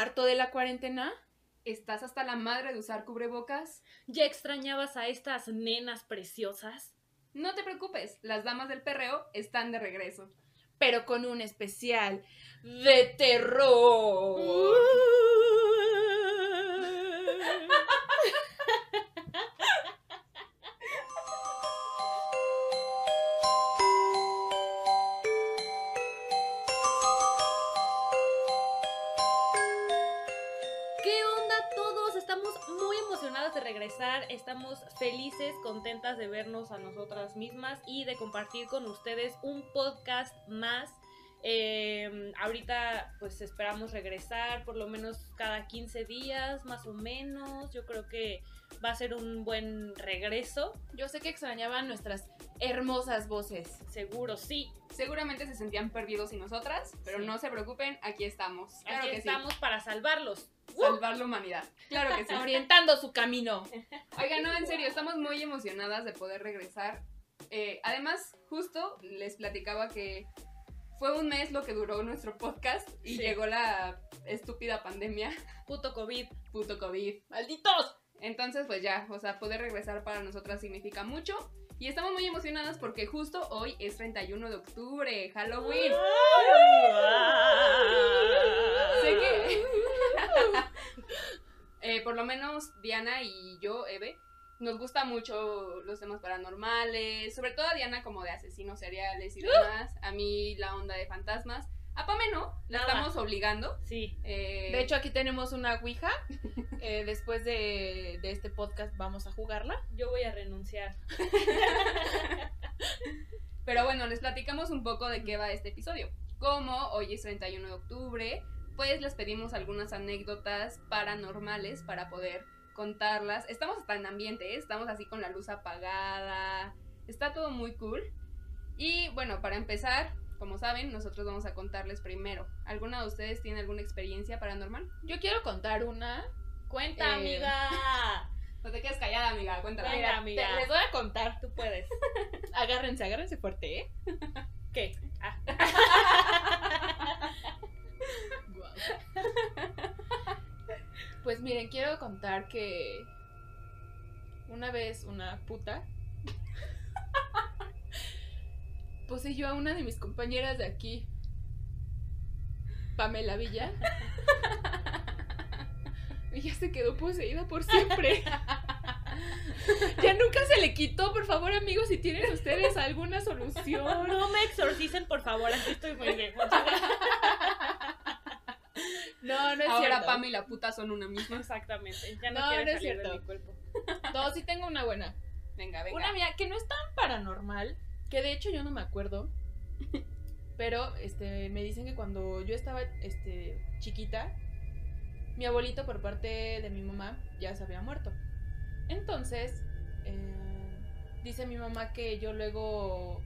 harto de la cuarentena? ¿Estás hasta la madre de usar cubrebocas? ¿Ya extrañabas a estas nenas preciosas? No te preocupes, las damas del perreo están de regreso. Pero con un especial de terror. ¿Qué felices, contentas de vernos a nosotras mismas y de compartir con ustedes un podcast más. Eh, ahorita pues esperamos regresar por lo menos cada 15 días, más o menos. Yo creo que va a ser un buen regreso, Yo sé que extrañaban nuestras hermosas voces. seguro sí. Seguramente se sentían perdidos sin nosotras, pero Sí. no se preocupen, aquí estamos. Claro Aquí que estamos para salvarlos. Salvar la humanidad. Claro que sí. Orientando su camino. Oigan, no, en serio, estamos muy emocionadas de poder regresar. Eh, además, justo les platicaba que fue un mes lo que duró nuestro podcast y Sí. llegó la estúpida pandemia, Puto COVID. puto COVID. ¡Malditos! Entonces, pues ya, o sea, poder regresar para nosotras significa mucho. Y estamos muy emocionadas porque justo hoy es 31 de octubre, Halloween. Sé que eh, por lo menos Diana y yo, Eve, nos gusta mucho los temas paranormales, sobre todo a Diana como de asesinos seriales y demás, a mí la onda de fantasmas. A Pame no, la Nada. estamos obligando. Sí. eh, De hecho, aquí tenemos una Ouija. Eh, después de, de este podcast vamos a jugarla. Yo voy a renunciar. Pero bueno, les platicamos un poco de qué va este episodio. Como hoy es 31 de octubre, pues les pedimos algunas anécdotas paranormales para poder contarlas. Estamos hasta en ambiente, ¿eh? estamos así con la luz apagada. Está todo muy cool. Y bueno, para empezar, como saben, nosotros vamos a contarles primero. ¿Alguna de ustedes tiene alguna experiencia paranormal? Yo quiero contar una. Cuenta, Eh, amiga. No te quedes callada, amiga, cuéntala. Venga, amiga. te- les voy a contar. Tú puedes. Agárrense, agárrense fuerte, ¿eh? ¿Qué? Ah. Pues miren, quiero contar que una vez una puta poseyó a una de mis compañeras de aquí, Pamela Villa. Y ya se quedó poseída por siempre. Ya nunca se le quitó, por favor, amigos, si tienen ustedes alguna solución. No me exorcicen, por favor. Aquí estoy muy bien. No, no es Ahora cierto. Pam y la puta son una misma. Exactamente. Ya no, No, no es salir de cierto. mi cuerpo. No, sí tengo una buena. Venga, venga. Una mía que no es tan paranormal, que de hecho yo no me acuerdo. Pero este me dicen que cuando yo estaba este chiquita, mi abuelito por parte de mi mamá ya se había muerto. Entonces, eh, dice mi mamá que yo luego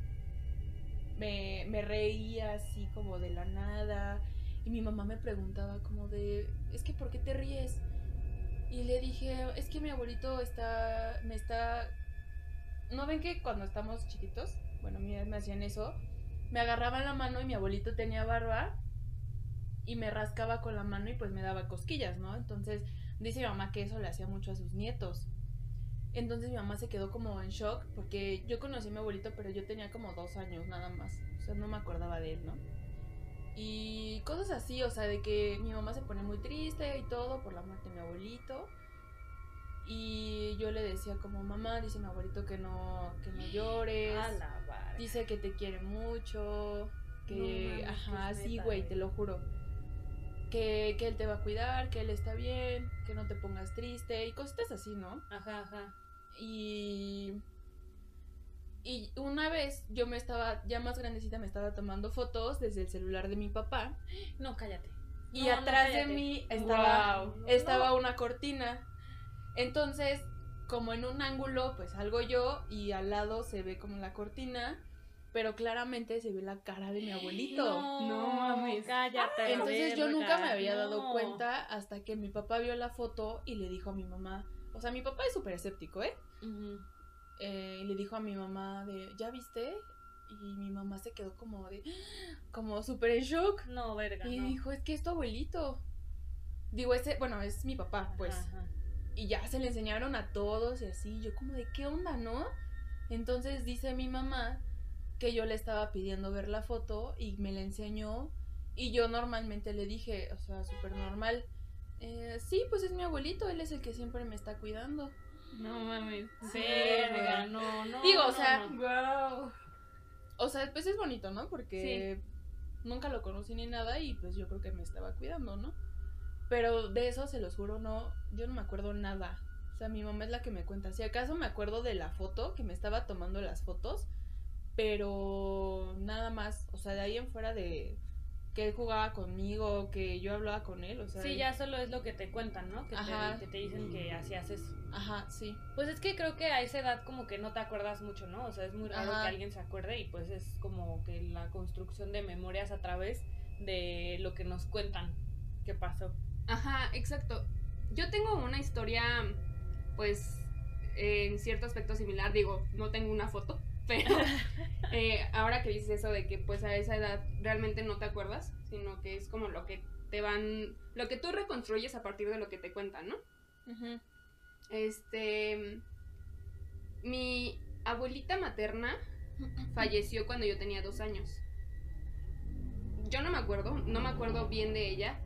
me, me reía así como de la nada. Y mi mamá me preguntaba como de, es que ¿por qué te ríes? Y le dije, es que mi abuelito está, me está... ¿No ven que cuando estamos chiquitos, bueno, mí me hacían eso, me agarraban la mano y mi abuelito tenía barba y me rascaba con la mano y pues me daba cosquillas, ¿no? Entonces dice mi mamá que eso le hacía mucho a sus nietos. Entonces mi mamá se quedó como en shock porque yo conocí a mi abuelito pero yo tenía como dos años nada más, o sea, no me acordaba de él, ¿no? Y cosas así, o sea, de que mi mamá se pone muy triste y todo por la muerte de mi abuelito. Y yo le decía como, mamá, dice mi abuelito que no, que no llores. A la vara. Dice que te quiere mucho. Que, No ajá, que sí, güey, güey. te lo juro. Que, que él te va a cuidar, que él está bien, que no te pongas triste y cositas así, ¿no? Ajá, ajá. Y. Y una vez yo me estaba, ya más grandecita, me estaba tomando fotos desde el celular de mi papá. No, cállate. Y No, no, atrás de mí estaba, estaba una cortina. Entonces, como en un ángulo, pues salgo yo y al lado se ve como la cortina, pero claramente se ve la cara de mi abuelito. No mames. Cállate. a la Entonces yo nunca me había dado No. cuenta hasta que mi papá vio la foto y le dijo a mi mamá, o sea, mi papá es súper escéptico, ¿eh? Eh, y le dijo a mi mamá de, ¿ya viste? Y mi mamá se quedó como de, como súper en shock. No, verga. Y no. dijo, es que es tu abuelito. Digo, ese, bueno, es mi papá, pues. Ajá. Y ya se le enseñaron a todos y así. Yo como de, ¿qué onda, no? Entonces dice mi mamá que yo le estaba pidiendo ver la foto y me la enseñó. Y yo normalmente le dije, o sea, súper normal. "Eh, sí, pues es mi abuelito, él es el que siempre me está cuidando. No mames. Sí, Verga, no, no. Digo, o sea, no. Wow. O sea, pues es bonito, ¿no? Porque nunca lo conocí ni nada y pues yo creo que me estaba cuidando, ¿no? Pero de eso, se los juro, no, yo no me acuerdo nada. O sea, mi mamá es la que me cuenta. Si acaso me acuerdo de la foto, que me estaba tomando las fotos, pero nada más. O sea, de ahí en fuera de que él jugaba conmigo, que yo hablaba con él, o sea. Sí, ya solo es lo que te cuentan, ¿no? Que, Ajá. te, que te dicen que hacías eso. Ajá, sí. Pues es que creo que a esa edad como que no te acuerdas mucho, ¿no? O sea, es muy raro Ajá. que alguien se acuerde y pues es como que la construcción de memorias a través de lo que nos cuentan que pasó. Ajá, exacto. Yo tengo una historia, pues, en cierto aspecto similar. Digo, no tengo una foto, pero eh, ahora que dices eso de que pues a esa edad realmente no te acuerdas, sino que es como lo que te van, lo que tú reconstruyes a partir de lo que te cuentan, ¿no? Ujú. Este, mi abuelita materna falleció cuando yo tenía dos años. Yo no me acuerdo, no me acuerdo bien de ella.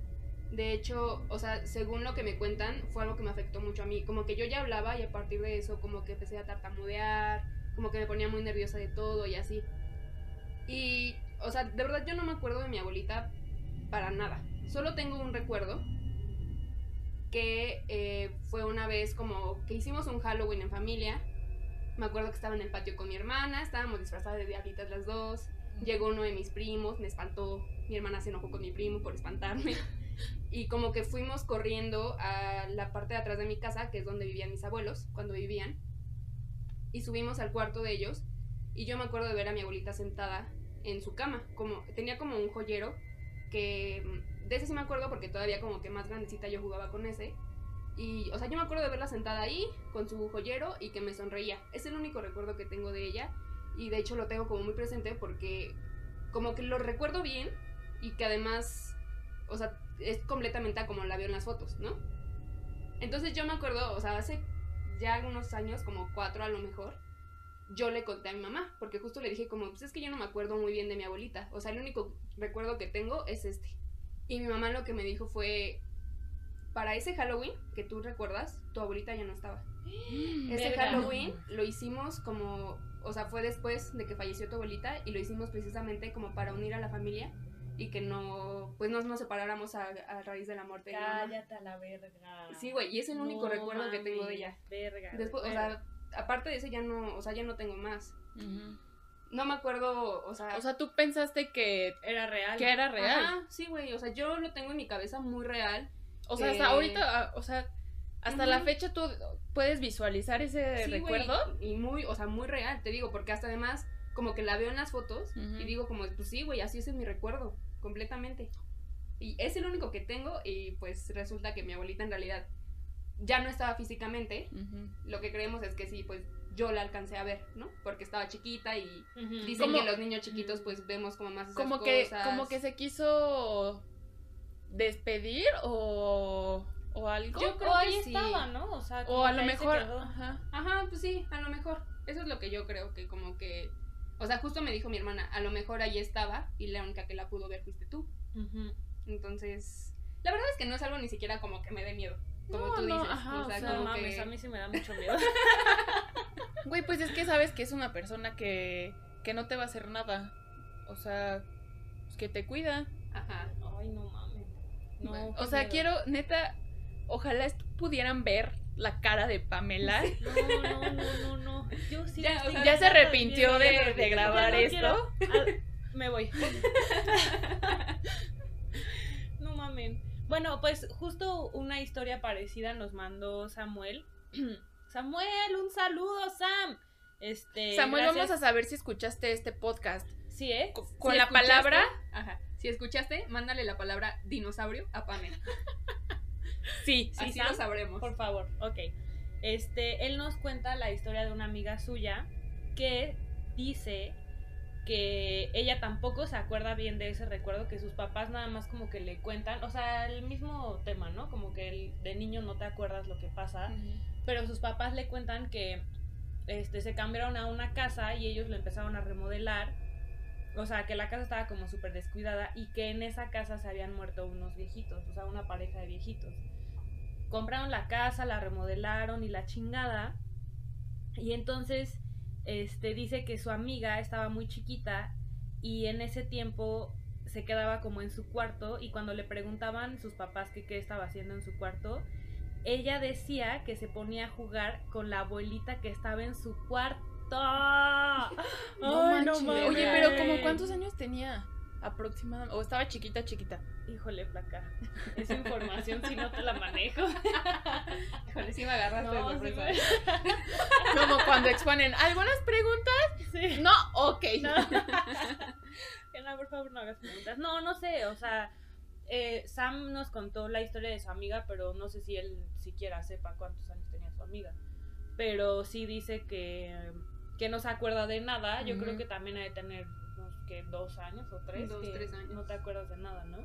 De hecho, o sea, según lo que me cuentan, fue algo que me afectó mucho a mí. Como que yo ya hablaba y a partir de eso como que empecé a tartamudear, como que me ponía muy nerviosa de todo y así. Y, o sea, de verdad yo no me acuerdo de mi abuelita para nada. Solo tengo un recuerdo que eh, fue una vez como que hicimos un Halloween en familia. Me acuerdo que estaba en el patio con mi hermana, estábamos disfrazadas de diablitas las dos. Llegó uno de mis primos, me espantó. Mi hermana se enojó con mi primo por espantarme. Y como que fuimos corriendo a la parte de atrás de mi casa, que es donde vivían mis abuelos, cuando vivían. Y subimos al cuarto de ellos. Y yo me acuerdo de ver a mi abuelita sentada en su cama. Como, tenía como un joyero que de ese sí me acuerdo porque todavía como que más grandecita yo jugaba con ese. Y, o sea, yo me acuerdo de verla sentada ahí con su joyero y que me sonreía. Es el único recuerdo que tengo de ella. Y de hecho lo tengo como muy presente porque como que lo recuerdo bien y que además, o sea, es completamente a como la veo en las fotos, ¿no? Entonces yo me acuerdo, o sea, hace ya algunos años, como cuatro a lo mejor, yo le conté a mi mamá, porque justo le dije como, pues es que yo no me acuerdo muy bien de mi abuelita, o sea, el único recuerdo que tengo es este. Y mi mamá lo que me dijo fue, para ese Halloween que tú recuerdas, tu abuelita ya no estaba. Ese Verga. Halloween lo hicimos como, o sea, fue después de que falleció tu abuelita y lo hicimos precisamente como para unir a la familia y que no, pues no nos separáramos a, a raíz de la muerte. Cállate a la verga. Sí, güey, y es el único No recuerdo que tengo de ella. Verga. Después, o verga. sea, aparte de eso ya no, o sea, ya no tengo más. No me acuerdo, o sea, O sea, tú pensaste que, era real. que era real. Ajá, sí, güey, o sea, yo lo tengo en mi cabeza muy real. O sea, hasta que- ahorita, ah, o sea, hasta la fecha tú puedes visualizar ese Sí, recuerdo. y muy, o sea, muy real, te digo, porque hasta además como que la veo en las fotos y digo como, pues sí, güey, así ese es mi recuerdo, completamente. Y es el único que tengo y pues resulta que mi abuelita en realidad ya no estaba físicamente. Lo que creemos es que sí, pues yo la alcancé a ver, ¿no? Porque estaba chiquita y dicen Como- que los niños chiquitos pues vemos como más esas Como que, cosas. como que se quiso despedir o, o algo. Yo creo o que ahí sí. estaba, ¿no? O sea, o a que lo mejor. Ajá. Ajá, pues sí, a lo mejor. Eso es lo que yo creo que como que... O sea, justo me dijo mi hermana, a lo mejor ahí estaba y la única que la pudo ver fuiste tú. Entonces, la verdad es que no es algo ni siquiera como que me dé miedo, como No, tú no, dices. ajá, o sea, o sea, No como mames, que... a mí sí me da mucho miedo. Güey, pues es que sabes que es una persona que, que no te va a hacer nada. O sea, pues que te cuida. Ajá. Ay, no mames. No, o sea, miedo. quiero, neta, ojalá pudieran ver la cara de Pamela. No, no, no, no, no. Yo sí Ya, estoy o sea, Ya se arrepintió de, ya de grabar no esto. quiero. Ah, me voy. no mamen. Bueno, pues justo una historia parecida nos mandó Samuel. Samuel, un saludo, Sam. Este, Samuel, gracias. vamos a saber si escuchaste este podcast. Sí, ¿eh? Co- Con la escuchaste- palabra. Ajá. Si escuchaste, mándale la palabra dinosaurio a Pamela. Sí, Sí, Así Sam, lo sabremos. Por favor, ok. Este, él nos cuenta la historia de una amiga suya que dice que ella tampoco se acuerda bien de ese recuerdo, que sus papás nada más como que le cuentan, o sea, el mismo tema, ¿no? Como que el, de niño no te acuerdas lo que pasa, pero sus papás le cuentan que este, se cambiaron a una casa y ellos lo empezaron a remodelar, o sea, que la casa estaba como súper descuidada y que en esa casa se habían muerto unos viejitos, o sea, una pareja de viejitos. Compraron la casa, la remodelaron y la chingada, y entonces este, dice que su amiga estaba muy chiquita y en ese tiempo se quedaba como en su cuarto y cuando le preguntaban sus papás que qué estaba haciendo en su cuarto, ella decía que se ponía a jugar con la abuelita que estaba en su cuarto. No Ay, manches. mames. Oye, pero como cuántos años tenía aproximadamente o estaba chiquita, chiquita. Híjole, flaca. Esa información si no te la manejo. Híjole, sí me agarraste de No, sí sorpresa. me- Como cuando exponen algunas preguntas. sí. No, ok. No. No, por favor, no hagas preguntas. No, no sé, o sea, eh, Sam nos contó la historia de su amiga, pero no sé si él siquiera sepa cuántos años tenía su amiga. Pero sí dice que, que no se acuerda de nada. Yo creo que también ha de tener que dos años o tres. Dos, que tres años. No te acuerdas de nada, ¿no?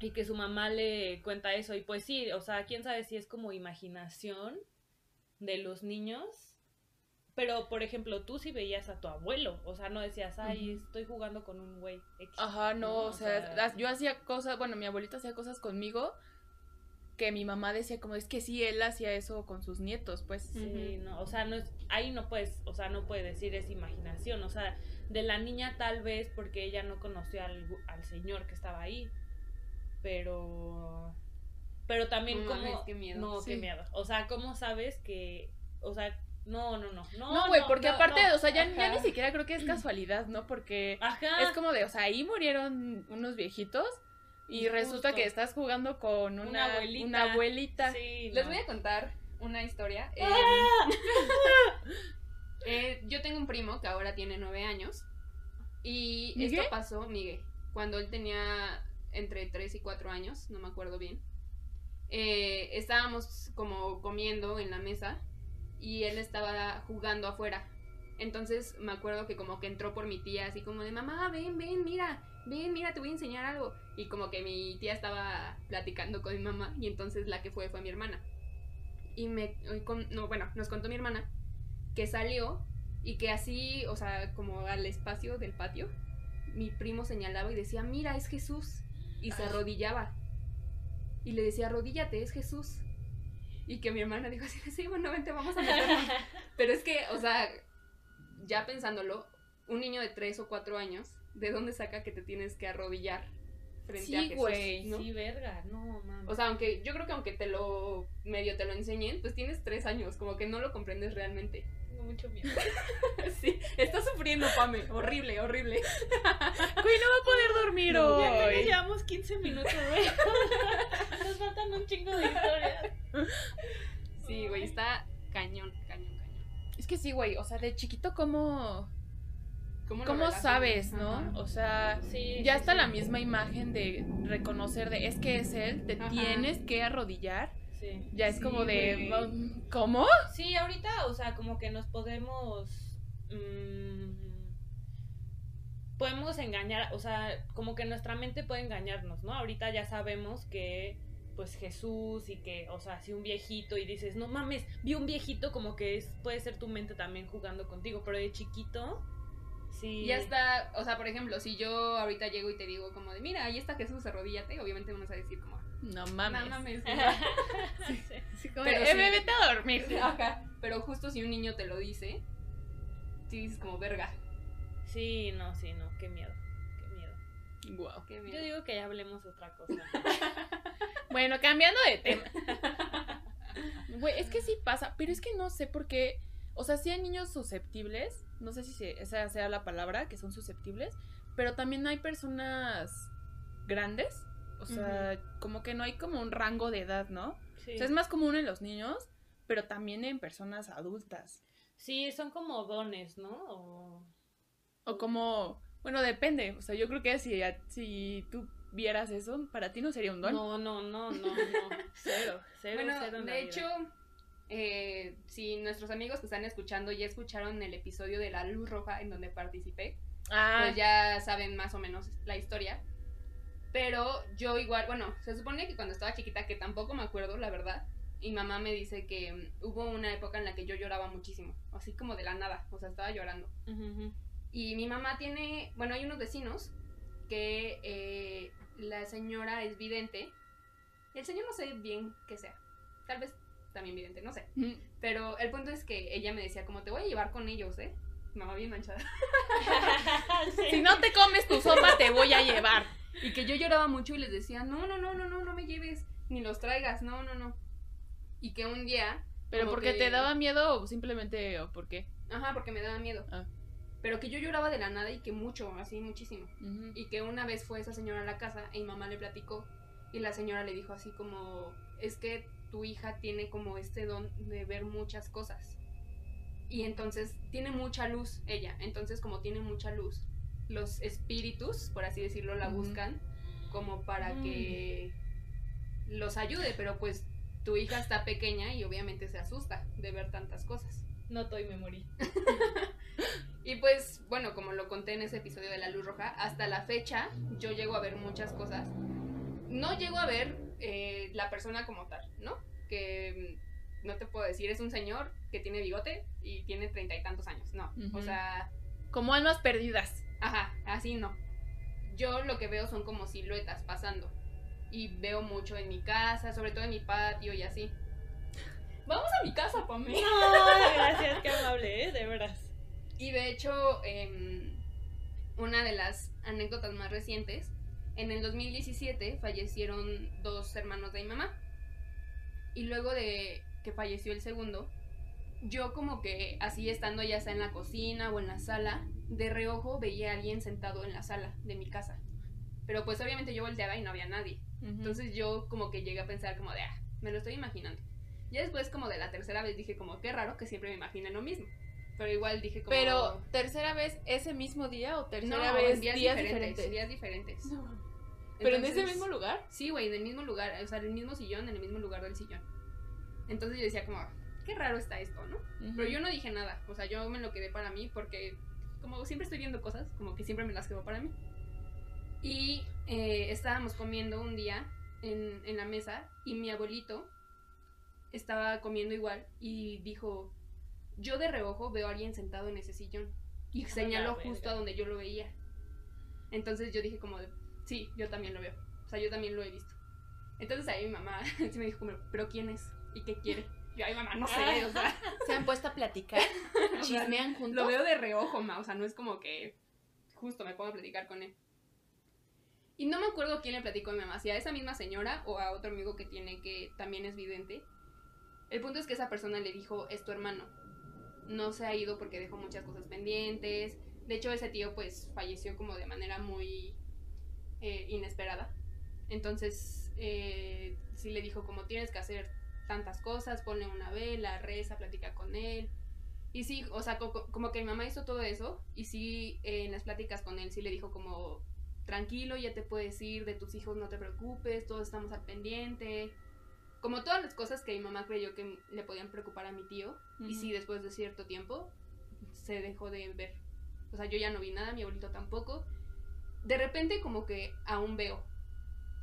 Y que su mamá le cuenta eso. Y pues sí, o sea, quién sabe si es como imaginación de los niños. Pero, por ejemplo, tú sí veías a tu abuelo. O sea, no decías, ay, estoy jugando con un güey. X". Ajá, no, No, o sea, yo hacía cosas, bueno, mi abuelita hacía cosas conmigo que mi mamá decía como es que sí, él hacía eso con sus nietos, pues. Sí, no, o sea, no es, ahí no puedes, o sea, no puede decir es imaginación, o sea, de la niña tal vez porque ella no conoció al, al señor que estaba ahí, pero, pero también No como, mames, qué miedo. no, qué miedo, o sea, ¿cómo sabes que, o sea, no, no, no, no, No, güey, porque no, aparte, no, o sea, ya, ya ni siquiera creo que es casualidad, ¿no? Porque Ajá, es como de, o sea, ahí murieron unos viejitos y Justo. resulta que estás jugando con una, Una abuelita. una abuelita. sí, Les no. voy a contar una historia. Eh, ¡Ah! eh, yo tengo un primo que ahora tiene nueve años. Y ¿Miguel? esto pasó, Miguel, cuando él tenía entre 3 y 4 años, no me acuerdo bien. Eh, estábamos como comiendo en la mesa y él estaba jugando afuera. Entonces me acuerdo que como que entró por mi tía así como de mamá, ven, ven, mira, ven, mira, te voy a enseñar algo. Y como que mi tía estaba platicando con mi mamá y entonces la que fue fue mi hermana. Y me, no, bueno, nos contó mi hermana que salió y que así, o sea, como al espacio del patio, mi primo señalaba y decía, mira, es Jesús. Y se arrodillaba. Y le decía, arrodíllate, es Jesús. Y que mi hermana dijo así, sí, bueno, vente, vamos a meternos. Pero es que, o sea, ya pensándolo, un niño de 3 o 4 años, ¿de dónde saca que te tienes que arrodillar frente Sí, a Jesús? güey, ¿no? Sí, verga, no, mames. O sea, aunque yo creo que aunque te lo medio te lo enseñen, pues tienes 3 años, como que no lo comprendes realmente. tengo mucho miedo. Sí, está sufriendo, Pame. Horrible, horrible. Güey, no va a poder dormir Ya apenas hoy. llevamos 15 minutos, güey. Nos faltan un chingo de historias. Sí, güey, está cañón, cañón, cañón. Es que sí, güey, o sea, de chiquito, ¿cómo, ¿Cómo, sabes, no? Ajá. O sea, Sí, ya sí, está sí. la misma imagen de reconocer de es que es él, te Ajá. tienes que arrodillar. Sí. Ya es como de. ¿cómo? Sí, ahorita, o sea, como que nos podemos. mm, podemos engañar, o sea, como que nuestra mente puede engañarnos, ¿no? Ahorita ya sabemos que, pues Jesús y que, o sea, si un viejito y dices, no mames, vi un viejito, como que es, puede ser tu mente también jugando contigo, pero de chiquito, sí. Ya está, o sea, por ejemplo, si yo ahorita llego y te digo como de, mira, ahí está Jesús, arrodíllate, obviamente me vas a decir como, No no mames. mames. Sí. Así como Pero sí. "Eh, ve, vete a dormir. Ajá. Pero justo si un niño te lo dice, sí dices como, verga, Sí, no, sí, no, qué miedo, qué miedo. Guau. qué miedo. Yo digo que ya hablemos otra cosa. Bueno, cambiando de tema. Güey, es que sí pasa, pero es que no sé por qué. O sea, sí hay niños susceptibles, no sé si se- esa sea la palabra, que son susceptibles, pero también hay personas grandes. O sea, como que no hay como un rango de edad, ¿no? Sí. O sea, es más común en los niños, pero también en personas adultas. Sí, son como dones, ¿no? O... O como, bueno, depende. O sea, yo creo que si, si tú vieras eso, para ti no sería un don. No, no, no, no, no. Cero, cero, Bueno, cero de vida. Eh, si nuestros amigos que están escuchando ya escucharon el episodio de la luz roja en donde participé, Ah, pues ya saben más o menos la historia. Pero yo igual, bueno, se supone que cuando estaba chiquita, que tampoco me acuerdo, la verdad, mi mamá me dice que mm, hubo una época en la que yo lloraba muchísimo, así como de la nada, o sea, estaba llorando. Y mi mamá tiene, bueno, hay unos vecinos que eh, la señora es vidente. El señor no sé bien qué sea, tal vez también vidente, no sé. Pero el punto es que ella me decía, como te voy a llevar con ellos, ¿eh? Mamá bien manchada. si no te comes tu sopa, te voy a llevar. Y que yo lloraba mucho y les decía, no, no, no, no, no, no me lleves, ni los traigas, no, no, no. Y que un día... ¿Pero porque que- te daba miedo o simplemente o por qué? Ajá, porque me daba miedo. Ah. Pero que yo lloraba de la nada y que mucho, así muchísimo. Ujú. Y que una vez fue esa señora a la casa y mamá le platicó y la señora le dijo así como, es que tu hija tiene como este don de ver muchas cosas. Y entonces tiene mucha luz ella. Entonces como tiene mucha luz, los espíritus, por así decirlo, la buscan como para Mm. que los ayude. Pero pues tu hija está pequeña y obviamente se asusta de ver tantas cosas. Noto y me morí. Y pues, bueno, como lo conté en ese episodio de La Luz Roja, hasta la fecha yo llego a ver muchas cosas. No llego a ver eh, la persona como tal, ¿no? Que mm, no te puedo decir, es un señor que tiene bigote y tiene treinta y tantos años, no. O sea, Como almas perdidas. ajá, así no. Yo lo que veo son como siluetas pasando. Y veo mucho en mi casa, sobre todo en mi patio y así. Vamos a mi casa, Pamela. No, gracias, qué amable, ¿eh? De veras. Y de hecho, em, una de las anécdotas más recientes, en el 2017 fallecieron dos hermanos de mi mamá. Y luego de que falleció el segundo, yo como que así estando ya sea en la cocina o en la sala, de reojo veía a alguien sentado en la sala de mi casa. Pero pues obviamente yo volteaba y no había nadie. Entonces yo como que llegué a pensar como de, ah, me lo estoy imaginando. Ya después como de la tercera vez dije como, qué raro que siempre me imaginen lo mismo. Pero igual dije como... Pero, ¿tercera vez ese mismo día o tercera no, vez en días, diferentes, días diferentes. ¿Pero en ese Entonces, mismo lugar? Sí, güey, en el mismo lugar, o sea, en el mismo sillón, en el mismo lugar del sillón. Entonces yo decía como, qué raro está esto, ¿no? Pero yo no dije nada, o sea, yo me lo quedé para mí porque como siempre estoy viendo cosas, como que siempre me las quedo para mí. Y eh, estábamos comiendo un día en, en la mesa y mi abuelito estaba comiendo igual y dijo, yo de reojo veo a alguien sentado en ese sillón. Y A señaló justo a donde yo lo veía. Entonces yo dije como, de, sí, yo también lo veo. O sea, yo también lo he visto. Entonces ahí mi mamá sí me dijo como, pero ¿quién es? ¿Y qué quiere? Yo, ay mamá, no sé, o sea, ¿Se han puesto a platicar? ¿Chismean juntos? lo veo de reojo, ma, o sea, no es como que justo me pongo a platicar con él. Y no me acuerdo quién le platicó a mi mamá, si a esa misma señora o a otro amigo que tiene que también es vidente. El punto es que esa persona le dijo, es tu hermano. No se ha ido porque dejó muchas cosas pendientes. De hecho, ese tío pues falleció como de manera muy eh, inesperada. Entonces, eh, sí le dijo como tienes que hacer tantas cosas, ponle una vela, reza, platica con él. Y sí, o sea, co- como que mi mamá hizo todo eso y sí, eh, en las pláticas con él sí le dijo como, tranquilo, ya te puedes ir, de tus hijos no te preocupes, todos estamos al pendiente. Como todas las cosas que mi mamá creyó que le podían preocupar a mi tío. Y sí, después de cierto tiempo se dejó de ver. O sea, yo ya no vi nada, mi abuelito tampoco. De repente como que aún veo,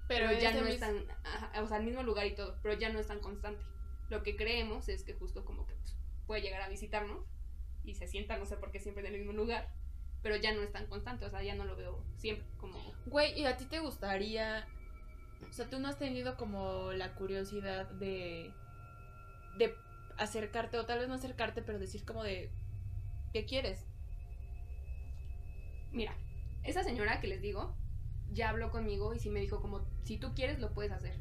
pero, ya no es tan, ajá, o sea, al mismo lugar y todo, pero ya no es tan constante. Lo que creemos es que justo como que pues, puede llegar a visitarnos y se sienta, no sé por qué siempre en el mismo lugar, pero ya no es tan constante, o sea, ya no lo veo siempre como... Güey, ¿y a ti te gustaría? O sea, tú no has tenido como la curiosidad de. de acercarte, o tal vez no acercarte, pero decir como de. ¿Qué quieres? Mira, esa señora que les digo, ya habló conmigo y sí me dijo como, si tú quieres lo puedes hacer.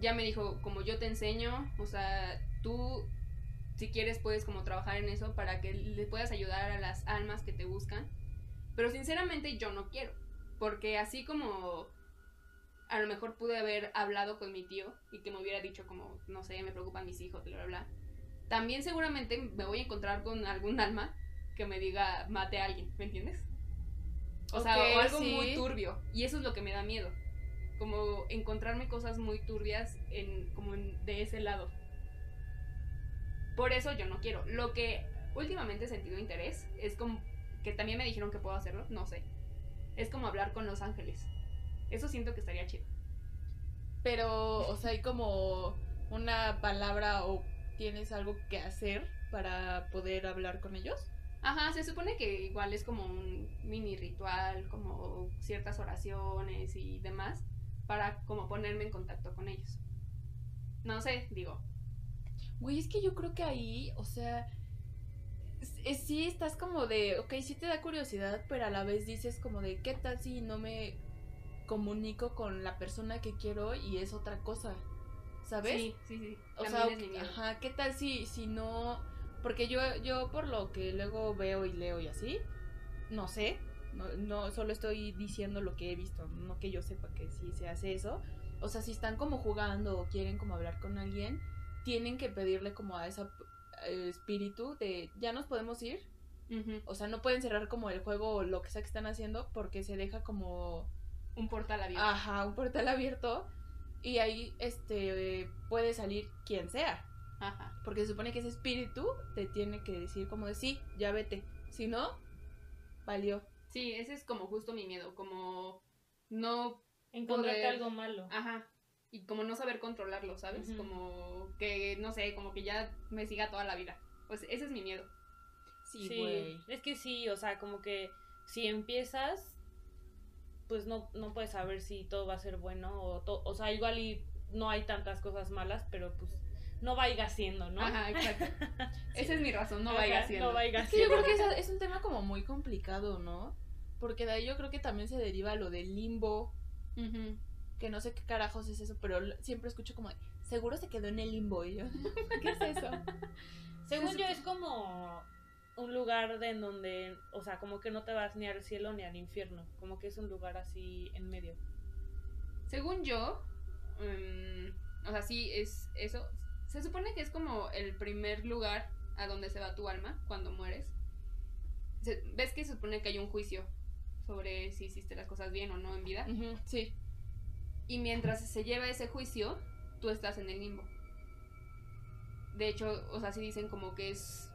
Ya me dijo como yo te enseño, o sea, tú si quieres puedes como trabajar en eso para que le puedas ayudar a las almas que te buscan. Pero sinceramente yo no quiero, porque así como a lo mejor pude haber hablado con mi tío y que me hubiera dicho como, no sé, me preocupan mis hijos, bla, bla, bla. También seguramente me voy a encontrar con algún alma que me diga mate a alguien, ¿me entiendes? O sea, o algo sí. muy turbio. Y eso es lo que me da miedo. Como encontrarme cosas muy turbias en, como en- de ese lado. Por eso yo no quiero. Lo que últimamente he sentido interés es como que también me dijeron que puedo hacerlo, no sé. Es como hablar con los ángeles. Eso siento que estaría chido. Pero, o sea, hay como una palabra o tienes algo que hacer para poder hablar con ellos. Ajá, se supone que igual es como un mini ritual, como ciertas oraciones y demás, para como ponerme en contacto con ellos. No sé, digo. Güey, es que yo creo que ahí, o sea, sí estás como de, ok, sí te da curiosidad, pero a la vez dices como de, ¿qué tal si no me comunico con la persona que quiero y es otra cosa? ¿Sabes? Sí, sí, sí. O También sea, es mi miedo. ajá, ¿qué tal si, si no? Porque yo, yo por lo que luego veo y leo y así, no sé, no, no solo estoy diciendo lo que he visto, no que yo sepa que sí se hace eso. O sea, si están como jugando o quieren como hablar con alguien, tienen que pedirle como a ese espíritu de ya nos podemos ir. O sea, no pueden cerrar como el juego o lo que sea que están haciendo porque se deja como Un portal abierto. Ajá, un portal abierto y ahí este puede salir quien sea, Ajá. porque se supone que ese espíritu te tiene que decir como de sí, ya vete. Si no, valió. Sí, ese es como justo mi miedo, como no, Encontrarte Poder- algo malo. ajá, y como no saber controlarlo, ¿sabes? Como que, no sé, como que ya me siga toda la vida. Pues ese es mi miedo. Sí, Sí, güey. es que sí, o sea, como que si empiezas, pues no, no puedes saber si todo va a ser bueno o, to- o sea, igual y no hay tantas cosas malas, pero pues no vaya siendo, ¿no? Ajá, exacto. Esa es mi razón, no Ajá, vaya haciendo. No vaya Es que yo siendo. creo que es, es un tema como muy complicado, ¿no? Porque de ahí yo creo que también se deriva lo del limbo, que no sé qué carajos es eso, pero siempre escucho como, seguro se quedó en el limbo. Y yo, ¿qué es eso? Según yo es como un lugar de en donde, o sea, como que no te vas ni al cielo ni al infierno, como que es un lugar así en medio. Según yo, mm, o sea, sí es eso. Se supone que es como el primer lugar a donde se va tu alma cuando mueres. Se- ¿Ves que se supone que hay un juicio sobre si hiciste las cosas bien o no en vida? Sí. Y mientras se lleva ese juicio, tú estás en el limbo. De hecho, o sea, sí dicen como que es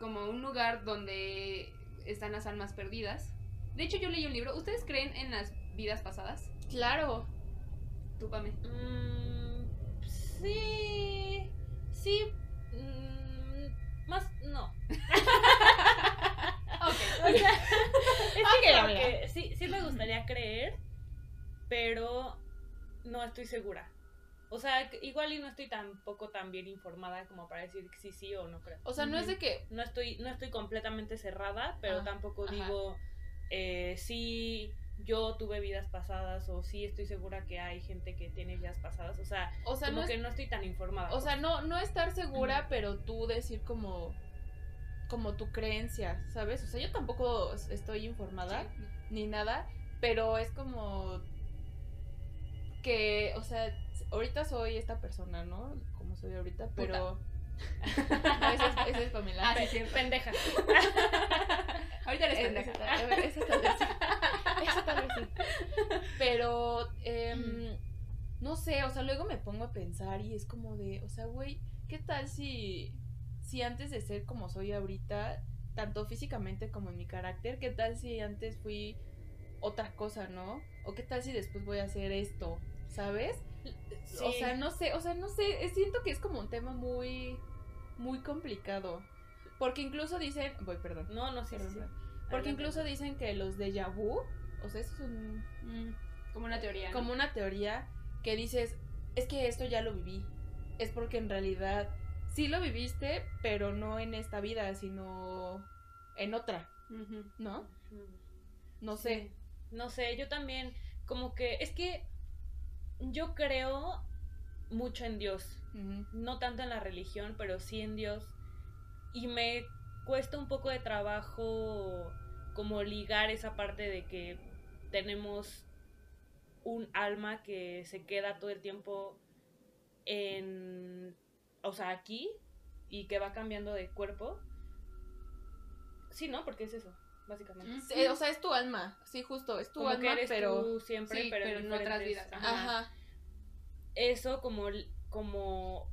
como un lugar donde están las almas perdidas. De hecho, yo leí un libro. ¿Ustedes creen en las vidas pasadas? Claro. Tú, Pame. Mm, sí, sí, mm, más, no. Ok. O sea, es que Ok, como amiga. que sí, sí me gustaría creer, pero no estoy segura. O sea, igual y no estoy tampoco tan bien informada como para decir que sí, sí o no creo. O sea, no es de que No estoy, no estoy completamente cerrada, pero Ah, tampoco ajá. digo eh, sí yo tuve vidas pasadas o sí estoy segura que hay gente que tiene vidas pasadas. O sea, O sea, como no que no estoy tan informada. o sea, no, no estar segura, pero tú decir como como tu creencia, ¿sabes? O sea, yo tampoco es- estoy informada Sí. ni nada, pero es como que, o sea, ahorita soy esta persona, ¿no? Como soy ahorita, pero no, ese es, ese es Pamela. Ah, sí, pendeja. Ahorita eres pendeja. ese tal- ese tal vez sí. Pero, em, no sé, o sea, luego me pongo a pensar y es como de, o sea, güey, ¿qué tal si, si antes de ser como soy ahorita, tanto físicamente como en mi carácter, qué tal si antes fui otra cosa, ¿no? O qué tal si después voy a hacer esto, ¿sabes? O sea, no sé, o sea, no sé, eh, siento que es como un tema muy, muy complicado. Porque incluso dicen, voy, perdón. No, no, sí, Perdón, sí. Porque incluso dicen que los déjà vu, o sea, eso es un- Mm, como una teoría. ¿no? como una teoría que dices, es que esto ya lo viví. Es porque en realidad sí lo viviste, pero no en esta vida, sino en otra. ¿no? Ujú. No sé. No sé, yo también, como que, es que yo creo mucho en Dios. No tanto en la religión, pero sí en Dios. Y me cuesta un poco de trabajo como ligar esa parte de que tenemos un alma que se queda todo el tiempo en, o sea, aquí y que va cambiando de cuerpo. Sí, ¿no? Porque es eso, básicamente. Sí, o sea, es tu alma, sí, justo, es tu Como que alma, eres pero... tú siempre, Sí, pero, pero en otras vidas, Ajá. Ajá. Eso como, como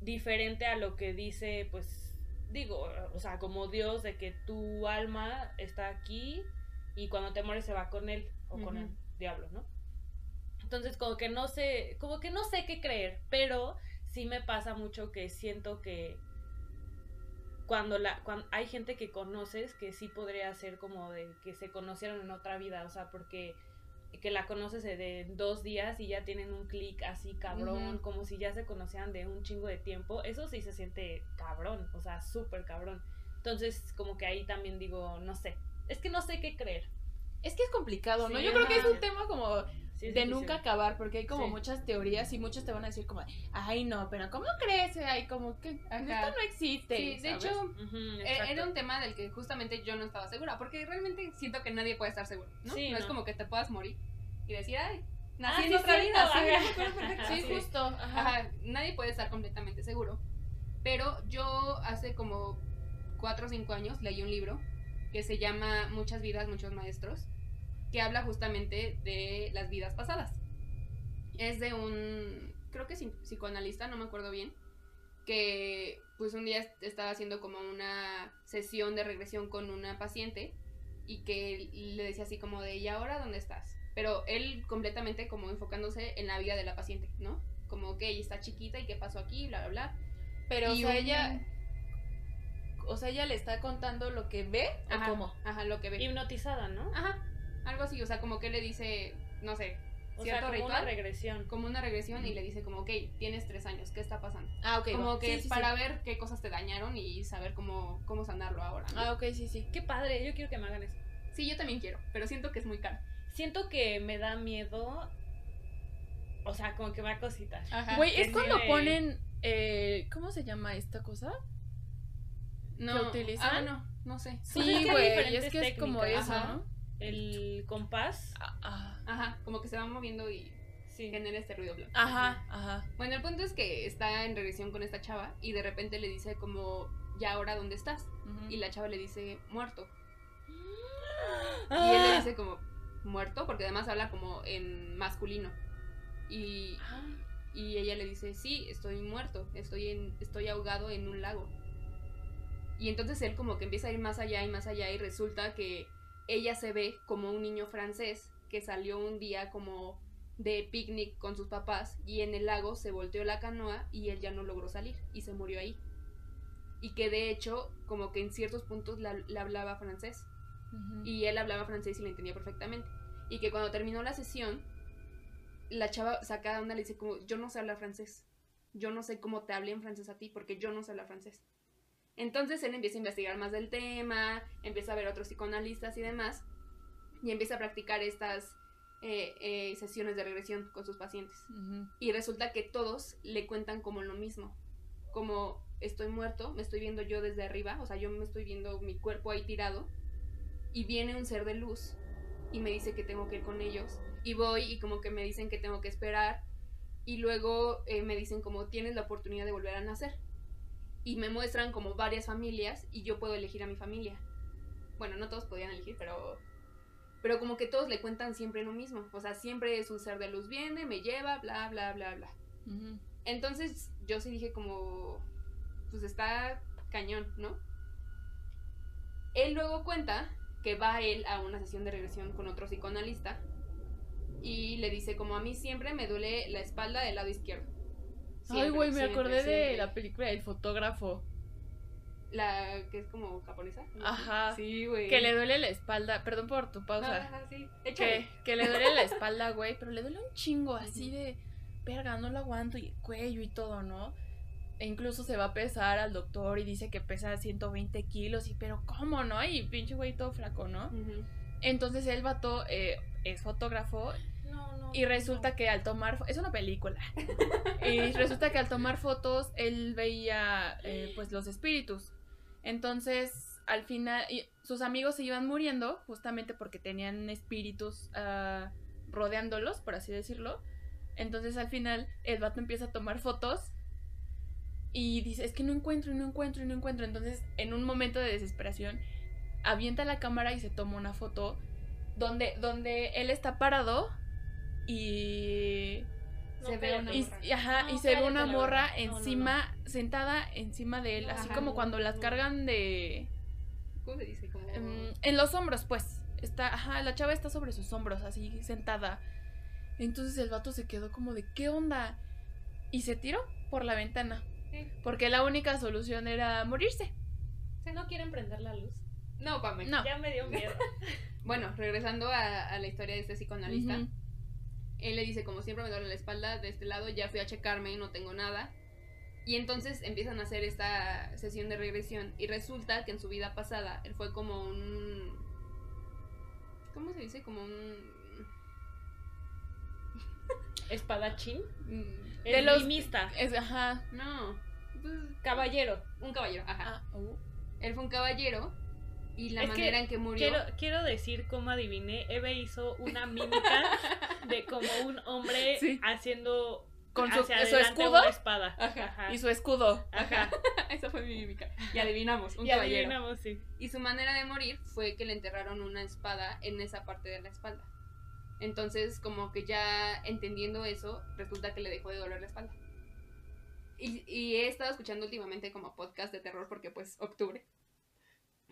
diferente a lo que dice, pues, digo, o sea, como Dios, de que tu alma está aquí y cuando te mueres se va con él o con el diablo, ¿no? Entonces, como que no sé, como que no sé qué creer, pero sí me pasa mucho que siento que cuando la cuando hay gente que conoces que sí podría ser como de que se conocieron en otra vida, o sea, porque que la conoces de- dos días y ya tienen un clic así cabrón, como si ya se conocieran de un chingo de tiempo, eso sí se siente cabrón, o sea, súper cabrón. Entonces, como que ahí también digo, no sé, es que no sé qué creer. Es que es complicado, ¿no? Sí, Yo creo que es ajá. un tema como Sí, de nunca acabar, porque hay como Sí. muchas teorías y muchos te van a decir como, ay no, pero ¿cómo crees? Ay, como que Ajá. esto no existe. Sí, de ¿sabes? hecho, Ujú, e- exacto. era un tema del que justamente yo no estaba segura, porque realmente siento que nadie puede estar seguro, ¿no? Sí, no, es no. como que te puedas morir y decir, ay, Ah, nací sí, en otra vida, sí, ajá. Sí, justo. Ajá. Ajá, nadie puede estar completamente seguro. Pero yo hace como 4 o 5 años leí un libro que se llama Muchas vidas, muchos maestros, que habla justamente de las vidas pasadas. Es de un, creo que psicoanalista, no me acuerdo bien, que pues un día est- estaba haciendo como una sesión de regresión con una paciente y que le decía así como de, ¿y ahora dónde estás? Pero él completamente como enfocándose en la vida de la paciente, ¿no? Como que ella está chiquita y qué pasó aquí, bla, bla, bla. Pero, o Y sea, un- ella. O sea, ella le está contando lo que ve Ajá, o cómo. Ajá, lo que ve. hipnotizada, ¿no? Ajá, algo así, o sea, como que le dice, no sé, o sea, cierto como una ritual, regresión. como una regresión y le dice como, ok, tienes tres años, ¿qué está pasando? Ah, ok. como que Sí, sí, para sí. ver qué cosas te dañaron y saber cómo, cómo sanarlo ahora. ¿no? Ah, ok, sí, sí. Qué padre, yo quiero que me hagan eso. Sí, yo también quiero, pero siento que es muy caro. Siento que me da miedo. O sea, como que me da cositas. Ajá. Güey, es sí cuando ponen. Eh, ¿Cómo se llama esta cosa? No, ¿que utilizan? Ah, no, no sé. Pues es Sí, que güey. diferentes es que es como eso, Ajá. ¿no? El compás. Ah, ah. Ajá, como que se va moviendo y Sí. genera este ruido blanco. Ajá, ajá. Bueno, el punto es que está en regresión con esta chava y de repente le dice como, ¿ya ahora dónde estás? Y la chava le dice, muerto. Y Ah. él le dice como, muerto, porque además habla como en masculino. Y, Ah, y ella le dice, sí, estoy muerto, estoy, en, estoy ahogado en un lago. Y entonces él como que empieza a ir más allá y más allá y resulta que ella se ve como un niño francés que salió un día como de picnic con sus papás y en el lago se volteó la canoa y él ya no logró salir y se murió ahí. Y que de hecho como que en ciertos puntos la, la hablaba francés y él hablaba francés y lo entendía perfectamente. Y que cuando terminó la sesión, la chava sacada onda le dice como, yo no sé hablar francés. Yo no sé cómo te hablé en francés a ti porque yo no sé hablar francés. Entonces él empieza a investigar más del tema, empieza a ver otros psicoanalistas y demás, y empieza a practicar estas eh, eh, sesiones de regresión con sus pacientes. Y resulta que todos le cuentan como lo mismo. Como estoy muerto, me estoy viendo yo desde arriba, o sea, yo me estoy viendo mi cuerpo ahí tirado. Y viene un ser de luz y me dice que tengo que ir con ellos. Y voy y como que me dicen que tengo que esperar. Y luego eh, me dicen como tienes la oportunidad de volver a nacer. Y me muestran como varias familias y yo puedo elegir a mi familia. Bueno, no todos podían elegir, pero pero como que todos le cuentan siempre lo mismo. O sea, siempre es un ser de luz, viene, me lleva, bla, bla, bla, bla. Ujú. Entonces yo sí dije como, pues está cañón, ¿no? Él luego cuenta que va él a una sesión de regresión con otro psicoanalista y le dice como a mí siempre me duele la espalda del lado izquierdo. Ay, güey, me siempre, acordé de la película del fotógrafo. La que es como japonesa. ¿no? Ajá. Sí, güey. Que le duele la espalda. Perdón por tu pausa. Ajá, sí. que, Échale. que le duele la espalda, güey, pero le duele un chingo, así de, verga, no lo aguanto, y el cuello y todo, ¿no? E incluso se va a pesar al doctor y dice que pesa 120 kilos, y pero ¿cómo, no? Y pinche güey todo flaco, ¿no? Entonces el vato eh, es fotógrafo No, no. y resulta que al tomar, es una película, y resulta que al tomar fotos él veía eh, pues los espíritus. Entonces al final y sus amigos se iban muriendo justamente porque tenían espíritus ah, rodeándolos, por así decirlo. Entonces al final el vato empieza a tomar fotos y dice, es que no encuentro y no encuentro y no encuentro. Entonces en un momento de desesperación avienta la cámara y se toma una foto donde, donde él está parado y No, se ve una Y, morra. y- ajá, No, y se ve una morra encima, sentada encima de él, así como cuando las No. cargan de... ¿Cómo se dice? Como... em, en los hombros, pues. Está, ajá, la chava está sobre sus hombros, así sentada. Entonces el vato se quedó como de, ¿qué onda? Y se tiró por la ventana. Sí. Porque la única solución era morirse. Si no quieren prender la luz. No, Pame. No. Ya me dio miedo. Bueno, regresando a, a la historia de este psicoanalista. Él le dice, como siempre me duele la espalda, de este lado ya fui a checarme y no tengo nada. Y entonces empiezan a hacer esta sesión de regresión. Y resulta que en su vida pasada él fue como un... ¿Cómo se dice? Como un... Espadachín. mm, De los-. Es, ajá. No. Caballero. un caballero, ajá. Ah, uh. Él fue un caballero y la Es manera en que murió... Quiero, quiero decir cómo adiviné. Eve hizo una mímica de como un hombre Sí. haciendo Con su, escudo una espada. Ajá. y su escudo. Ajá. Esa fue mi mímica. Y adivinamos, un Y caballero. adivinamos, sí. Y su manera de morir fue que le enterraron una espada en esa parte de la espalda. Entonces, como que ya entendiendo eso, resulta que le dejó de doler la espalda. Y, y he estado escuchando últimamente como podcast de terror porque pues octubre.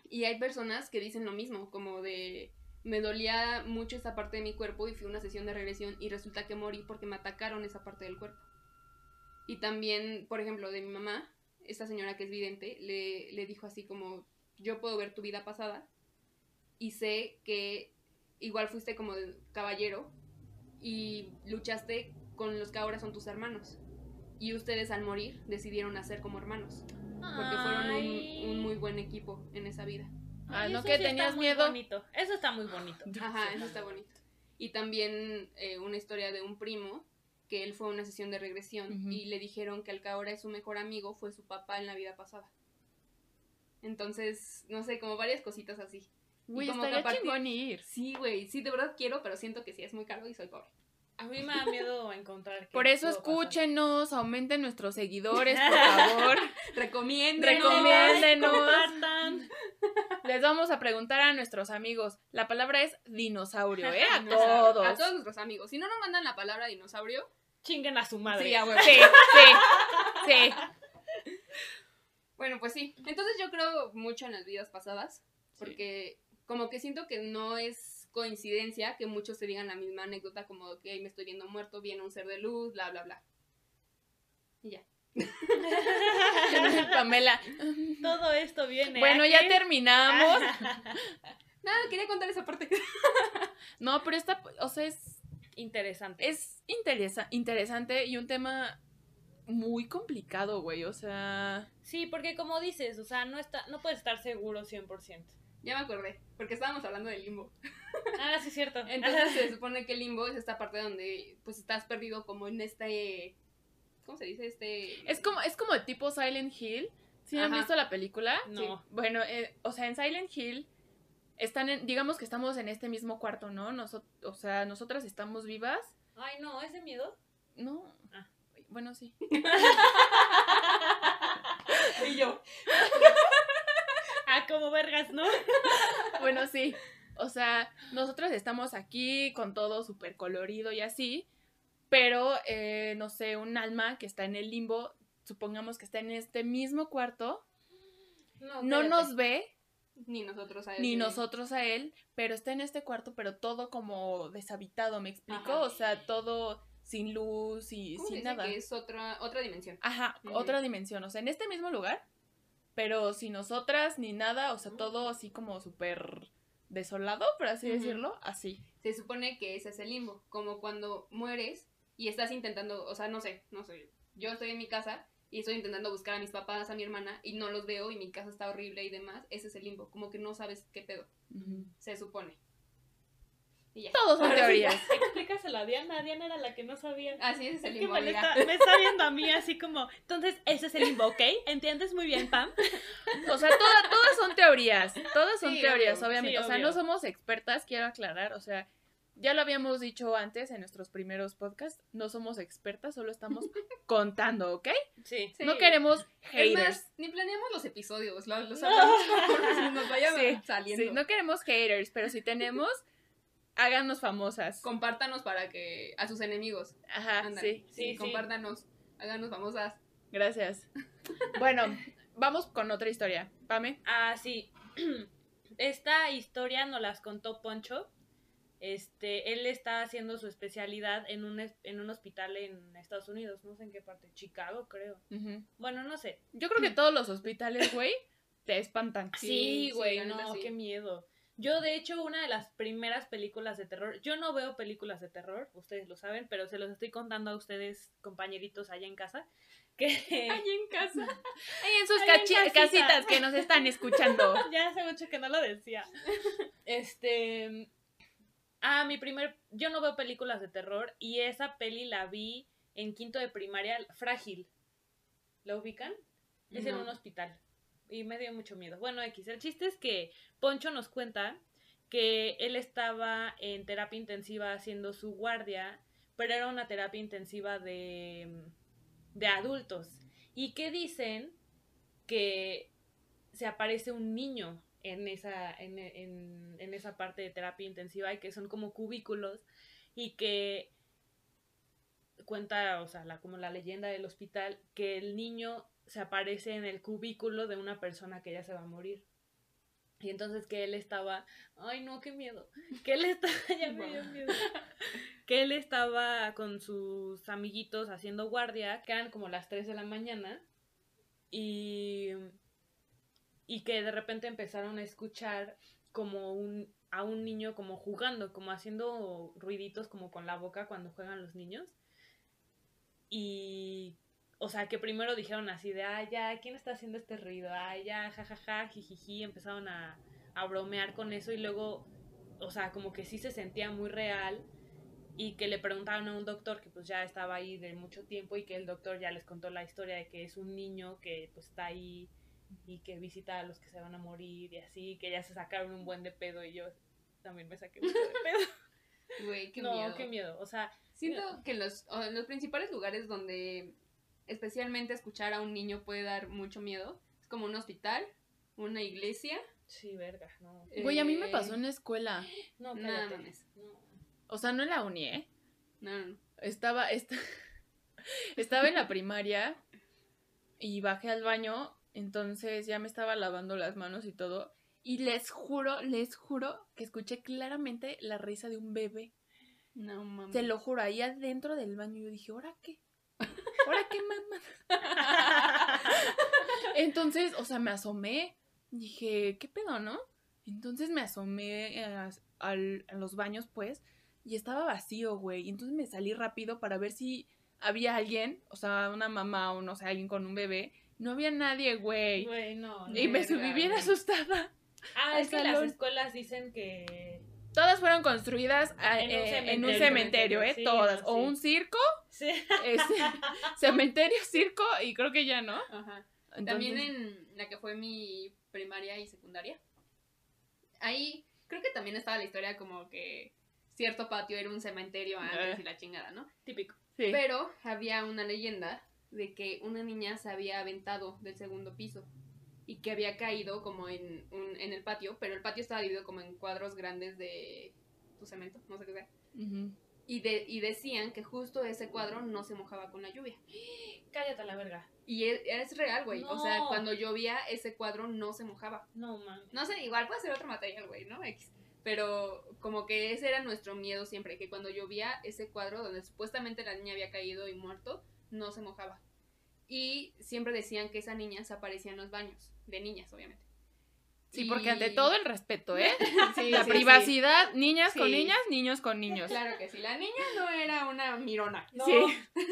Y hay personas que dicen lo mismo, como de me dolía mucho esta parte de mi cuerpo y fui a una sesión de regresión y resulta que morí porque me atacaron esa parte del cuerpo. Y también, por ejemplo, de mi mamá, esta señora que es vidente, le, le dijo así como, yo puedo ver tu vida pasada y sé que igual fuiste como caballero y luchaste con los que ahora son tus hermanos. Y ustedes al morir decidieron hacer como hermanos, porque fueron un, un muy buen equipo en esa vida. Ah, ¿no que sí está tenías muy miedo? bonito. Eso está muy bonito. Ajá, eso está bonito. Y también eh, una historia de un primo que él fue a una sesión de regresión Ujú. y le dijeron que el que ahora es su mejor amigo fue su papá en la vida pasada. Entonces, no sé, como varias cositas así. Güey, estaría a partir- chingón ir. Sí, güey, sí, de verdad quiero, pero siento que sí es muy caro y soy pobre. A mí me da miedo encontrar. que Por eso pasar. escúchenos, aumenten nuestros seguidores, por favor. Recomiendo. Recomiéndenos. Compartan. Les vamos a preguntar a nuestros amigos. La palabra es dinosaurio, ¿eh? A todos. A todos nuestros amigos. Si no nos mandan la palabra dinosaurio, Chinguen a su madre. sí, a huevo. Sí, sí, sí. Bueno, pues sí. Entonces yo creo mucho en las vidas pasadas. Porque como que siento que no es coincidencia que muchos se digan la misma anécdota como que me estoy viendo muerto, viene un ser de luz, bla, bla, bla. Y ya. Pamela. Todo esto viene. Bueno, ¿a ya qué? terminamos. Nada, quería contar esa parte. No, pero esta, o sea, es, Interesante. es interesa- interesante y un tema muy complicado, güey. O sea, Sí, porque como dices, o sea, no está, no puedes estar seguro 100%. Ya me acordé, porque estábamos hablando del limbo. Ah, sí, es cierto. Entonces se supone que el limbo es esta parte donde pues estás perdido como en este... ¿Cómo se dice? Este... es como, es como el tipo Silent Hill. ¿Sí han visto la película? No. Bueno, eh, o sea, en Silent Hill están en, digamos que estamos en este mismo cuarto, ¿no? Noso- o sea, nosotras estamos vivas. Ay, no, ¿es de miedo? No. Ah. Bueno, sí. Y yo. Como vergas, ¿no? Bueno, sí. O sea, nosotros estamos aquí con todo súper colorido y así, pero, eh, no sé, un alma que está en el limbo, supongamos que está en este mismo cuarto, no nos ve, Ni nosotros a ni ese- nosotros a él, pero está en este cuarto, pero todo como deshabitado, ¿me explico? Ajá. O sea, todo sin luz y ¿Cómo se sin dice nada. que es otra, otra dimensión? Ajá, otra dimensión, o sea, en este mismo lugar, pero sin nosotras ni nada, o sea, todo así como súper desolado, por así decirlo, así. Se supone que ese es el limbo, como cuando mueres y estás intentando, o sea, no sé, no sé, yo estoy en mi casa y estoy intentando buscar a mis papás, a mi hermana y no los veo y mi casa está horrible y demás, ese es el limbo, como que no sabes qué pedo, se supone. Y ya. Todos son Ahora sí. teorías. Explícaselo a Diana. Diana era la que no sabía. Así es, el Es que limbo. me, está, me está viendo a mí así como. Entonces, ese es el limbo, ¿ok? ¿Entiendes muy bien, Pam? O sea, toda- todas son teorías, todas son Sí, teorías, obvio, obviamente. sí, o sea, obvio. no somos expertas, quiero aclarar, o sea, ya lo habíamos dicho antes en nuestros primeros podcasts, no somos expertas, solo estamos contando, ¿ok? Sí. Sí. No queremos Es haters. más, ni planeamos los episodios, los, los No. hablamos porque si nos vaya Sí, saliendo. Sí, no queremos haters, pero si tenemos, háganos famosas. Compártanos para que. a sus enemigos. Ajá, sí. Sí, sí. Compártanos. Háganos famosas. Gracias. Bueno, vamos con otra historia. Pame. Ah, sí. Esta historia nos las contó Poncho. Este, él está haciendo su especialidad en un, es- en un hospital en Estados Unidos, no sé en qué parte, Chicago, creo. Bueno, no sé. Yo creo que todos los hospitales, güey, te espantan. Sí, güey, no, sí. qué miedo. Yo, de hecho, una de las primeras películas de terror, yo no veo películas de terror, ustedes lo saben, pero se los estoy contando a ustedes, compañeritos allá en casa, que Ahí en casa. Ahí en sus en casita. casitas que nos están escuchando. ya hace mucho que no lo decía. Este. Ah, mi primer. Yo no veo películas de terror y esa peli la vi en quinto de primaria, Frágil. ¿La ubican? Es en un hospital. Y me dio mucho miedo. Bueno, X. El chiste es que Poncho nos cuenta que él estaba en terapia intensiva haciendo su guardia, pero era una terapia intensiva de, de adultos. Y que dicen que se aparece un niño en esa, en, en- en esa parte de terapia intensiva y que son como cubículos y que cuenta, o sea, como la leyenda del hospital, que el niño se aparece en el cubículo de una persona que ya se va a morir. Y entonces que él estaba, ay no, qué miedo, que él estaba, ya me dio miedo, que él estaba con sus amiguitos haciendo guardia, que eran como las 3 de la mañana, y, y que de repente empezaron a escuchar como un, a un niño como jugando, como haciendo ruiditos como con la boca cuando juegan los niños. Y, o sea, que primero dijeron así de, ay, ya, ¿quién está haciendo este ruido? Ay, ya, jajaja, jijiji, empezaron a, a bromear con eso y luego, o sea, como que sí se sentía muy real y que le preguntaron a un doctor que pues ya estaba ahí de mucho tiempo y que el doctor ya les contó la historia de que es un niño que pues está ahí y que visita a los que se van a morir y así, que ya se sacaron un buen de pedo y yo también me saqué mucho de pedo. Güey, qué no, miedo. qué miedo, o sea, Siento que los, los principales lugares donde especialmente escuchar a un niño puede dar mucho miedo, es como un hospital, una iglesia. sí, verga, no. Güey, a mí me eh, pasó en la escuela. No, cállate. mames. No. O sea, no en la uni, ¿eh? No, no, no. Estaba, esta- estaba en la primaria y bajé al baño, entonces ya me estaba lavando las manos y todo. Y les juro, les juro que escuché claramente la risa de un bebé. No mames. Te lo juro, ahí adentro del baño yo dije, ¿ahora qué? ¿Ahora qué, mamá? Entonces, o sea, me asomé. Dije, ¿qué pedo, no? Entonces me asomé a, al- a los baños, pues, y estaba vacío, güey. Y entonces me salí rápido para ver si había alguien, o sea, una mamá o no sé, alguien con un bebé. No había nadie, güey. Güey, no. no. Y me subí bien asustada. Ah, es que las escuelas dicen que. Todas fueron construidas a- En un eh, en un cementerio. ¿eh? Sí, Todas. no, O un circo, Sí. cementerio, circo, y creo que ya, ¿no? Ajá. Entonces- También en la que fue mi primaria y secundaria. Ahí creo que también estaba la historia como que cierto patio era un cementerio antes Eh. y la chingada, ¿no? Típico. Sí. Pero había una leyenda de que una niña se había aventado del segundo piso y que había caído como en, un, en el patio, pero el patio estaba dividido como en cuadros grandes de tu cemento, no sé qué sea. Ujú. Y, de, y decían que justo ese cuadro no se mojaba con la lluvia. Cállate a la verga. Y es, es real, güey. O sea, cuando llovía, ese cuadro no se mojaba. No mames. No sé, igual puede ser otro material, güey, ¿no? X. Pero como que ese era nuestro miedo siempre, que cuando llovía ese cuadro donde supuestamente la niña había caído y muerto, no se mojaba. Y siempre decían que esa niña se aparecía en los baños, de niñas, obviamente. Sí, Y- porque ante todo el respeto, ¿eh? Sí, la sí, privacidad, niñas con Sí. niñas, niños con niños. sí. Claro que sí, la niña no era una mirona. No. Sí.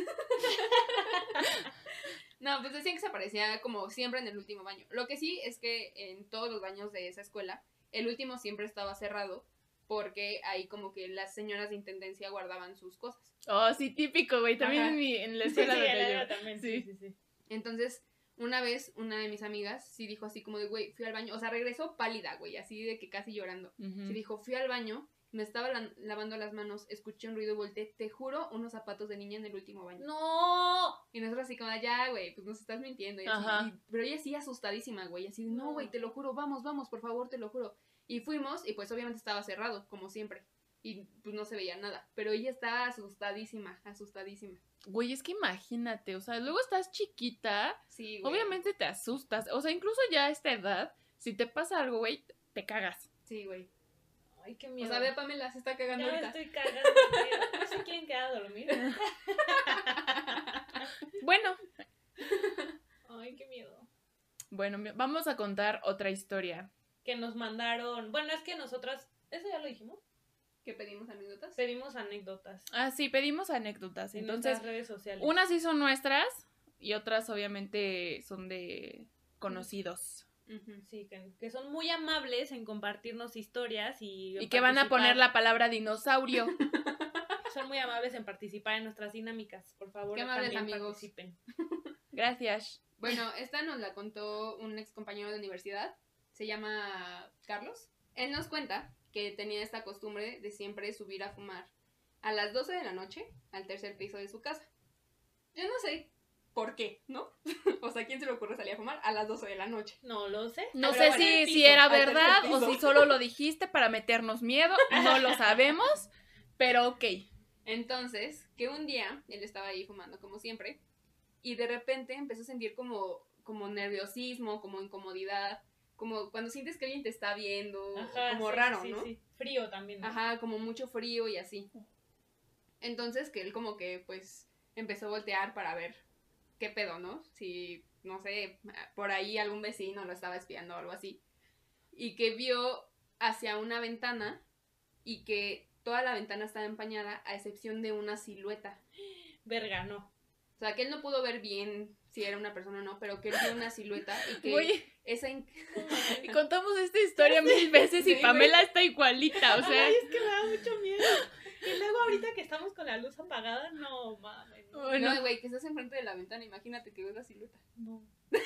No, pues decían que se aparecía como siempre en el último baño. Lo que sí es que en todos los baños de esa escuela, el último siempre estaba cerrado porque ahí como que las señoras de intendencia guardaban sus cosas. Oh, sí, típico, güey. También en, mi, en la Sí, escuela sí, donde la yo- verga también. Sí, Sí. sí, sí. Entonces, una vez, una de mis amigas sí dijo así como de, güey, fui al baño. O sea, regresó pálida, güey, así de que casi llorando. Sí dijo, fui al baño, me estaba la- lavando las manos, escuché un ruido y volteé, te juro, unos zapatos de niña en el último baño. No. Y nosotros así como, ya, güey, pues nos estás mintiendo. Y así, Ajá. y- pero ella sí asustadísima, güey, así, No. güey, te lo juro, vamos, vamos, por favor, te lo juro. Y fuimos, y pues obviamente estaba cerrado, como siempre. y pues no se veía nada. Pero ella estaba asustadísima, asustadísima. Güey, es que imagínate, o sea, luego estás chiquita, Sí, güey. obviamente te asustas, o sea, incluso ya a esta edad, si te pasa algo, güey, te cagas. Sí, güey. Ay, qué O miedo. sea, ve, Pamela se está cagando ya me ahorita. estoy cagando. No se quieren quedar a dormir. Bueno, Ay, qué miedo. bueno, vamos a contar otra historia. Que nos mandaron. Bueno, es que nosotras. Eso ya lo dijimos. ¿Qué pedimos anécdotas? Pedimos anécdotas. Ah, sí, pedimos anécdotas, en entonces, redes sociales. unas sí son nuestras y otras obviamente son de conocidos. Sí, que, que son muy amables en compartirnos historias y. Y que van a poner la palabra dinosaurio. Son muy amables en participar en nuestras dinámicas. Por favor, Qué amables también amigos. participen. Gracias. Bueno, esta nos la contó un ex compañero de universidad. Se llama Carlos. Él nos cuenta que tenía esta costumbre de siempre subir a fumar a las 12 de la noche al tercer piso de su casa. Yo no sé por qué, ¿no? o sea, ¿quién se le ocurre salir a fumar a las 12 de la noche? No lo sé. No sé si, si era verdad o si solo lo dijiste para meternos miedo, no lo sabemos, pero ok. Entonces, que un día él estaba ahí fumando como siempre y de repente empezó a sentir como, como nerviosismo, como incomodidad, como cuando sientes que alguien te está viendo, Ajá, como sí, raro, sí, ¿no? sí. Frío también. ¿no? Ajá, como mucho frío y así. Entonces que él como que pues empezó a voltear para ver qué pedo, ¿no? Si, no sé, por ahí algún vecino lo estaba espiando o algo así. Y que vio hacia una ventana y que toda la ventana estaba empañada a excepción de una silueta. Verga, no. O sea, que él no pudo ver bien si era una persona o no, pero que él vio una silueta y que esa... in- y contamos esta historia mil veces y Pamela está igualita, o sea, Ay, es que me da mucho miedo. Y luego ahorita que estamos con la luz apagada, no mames. No. bueno, No, güey, que estás enfrente de la ventana, imagínate que ves la silueta. no.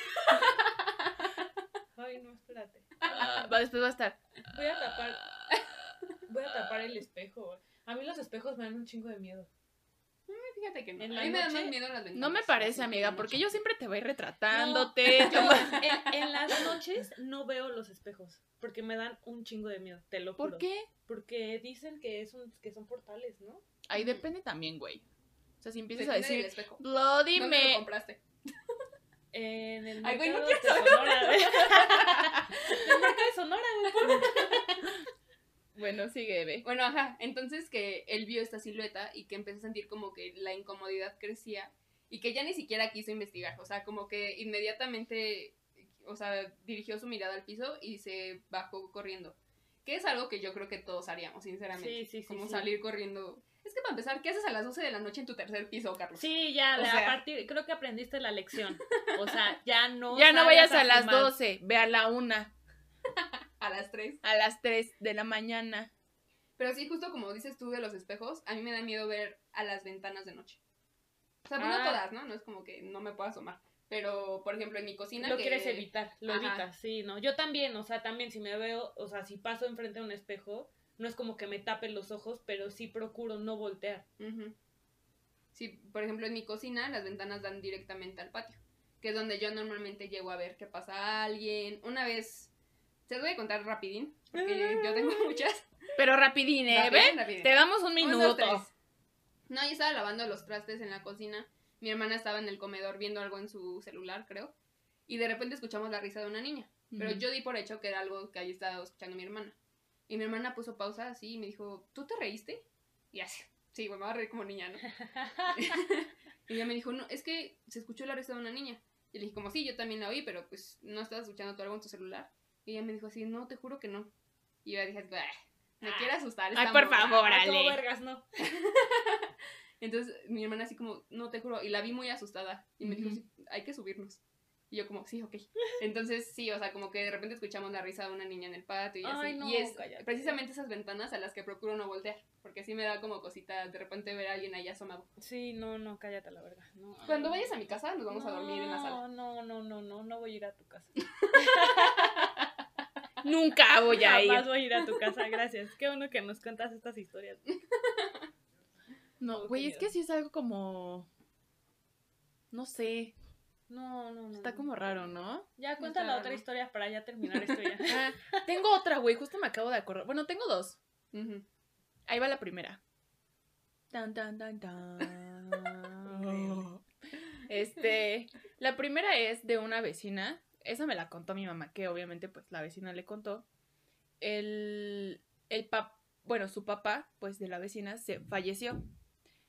Ay, no, espérate. ah, va, después va a estar. Voy a tapar. Voy a tapar el espejo. A mí los espejos me dan un chingo de miedo. Fíjate que no. ¿En a la mí me da más miedo las ventanas. No me parece, amiga, porque yo siempre te voy retratándote. Yo, como- en, en las noches no veo los espejos porque me dan un chingo de miedo, te lo juro. ¿Por qué? Porque dicen que, es un, que son portales, ¿no? Ahí depende también, güey. O sea, si empiezas a Depende del decir. Bloody ¿Dónde lo me... compraste? En el Ay, güey, no mercado quiero de Sonora. güey. En el mercado de Sonora, güey. Bueno, sigue, ve. Bueno, ajá. Entonces que él vio esta silueta y que empezó a sentir como que la incomodidad crecía y que ya ni siquiera quiso investigar. O sea, como que inmediatamente, o sea, dirigió su mirada al piso y se bajó corriendo. Que es algo que yo creo que todos haríamos, sinceramente. Sí, sí, sí. como sí. salir corriendo. Es que para empezar, ¿qué haces a las 12 de la noche en tu tercer piso, Carlos? Sí, ya, O sea- a partir, creo que aprendiste la lección. O sea, ya no. Ya no vayas a las fumar. 12, ve a la 1, A las 3. a las 3 de la mañana. Pero sí, justo como dices tú de los espejos, a mí me da miedo ver a las ventanas de noche. O sea, pues Ah. no todas, ¿no? No es como que no me pueda asomar. Pero, por ejemplo, en mi cocina. Lo que- quieres evitar, lo Ajá. evitas, sí, ¿no? Yo también, o sea, también si me veo, o sea, si paso enfrente de un espejo, no es como que me tapen los ojos, pero sí procuro no voltear. Sí, por ejemplo, en mi cocina las ventanas dan directamente al patio, que es donde yo normalmente llego a ver qué pasa alguien. Una vez, se los voy a contar rapidín, porque yo tengo muchas. Pero rapidín, ¿eh? Rapidín, ¿Ve? rapidín. Te damos un Un, minuto. No, yo estaba lavando los trastes en la cocina. Mi hermana estaba en el comedor viendo algo en su celular, creo. Y de repente escuchamos la risa de una niña. Pero yo di por hecho que era algo que había estado escuchando mi hermana. Y mi hermana puso pausa así y me dijo, ¿tú te reíste? Y así, sí, güey, me voy a reír como niña, ¿no? y ella me dijo, no, es que se escuchó la risa de una niña. Y le dije, como, sí, yo también la oí, pero pues no estabas escuchando tú algo en tu celular. Y ella me dijo así, no, te juro que no. Y yo dije, "Bah, me quiere asustar. Ay, por morra". favor, Ah, como Ale. vergas, no. Entonces mi hermana así como, no te juro, y la vi muy asustada. Y me dijo. "Sí, hay que subirnos. Y yo como, sí, ok. Entonces sí, o sea, como que de repente escuchamos la risa de una niña en el patio y así. No, y es cállate. precisamente esas ventanas a las que procuro no voltear. Porque sí me da como cosita de repente ver a alguien ahí asomado. Sí, no, no, cállate la verga. No. Cuando vayas a mi casa nos vamos a dormir en la sala. No, no, no, no, no voy a ir a tu casa. Nunca voy a ir. Jamás voy a ir a tu casa, gracias. Qué bueno que nos cuentas estas historias. No, güey, es que sí es algo como. No sé. No, no, no. Está no. como raro, ¿no? Ya cuenta la otra historia para ya terminar esto ya. Ah, tengo otra, güey, justo me acabo de acordar. Bueno, tengo dos. Ahí va la primera. Tan, tan, tan, tan. Este, la primera es de una vecina. Esa me la contó mi mamá, que obviamente pues la vecina le contó. El, el pap, bueno, su papá, pues de la vecina, se falleció.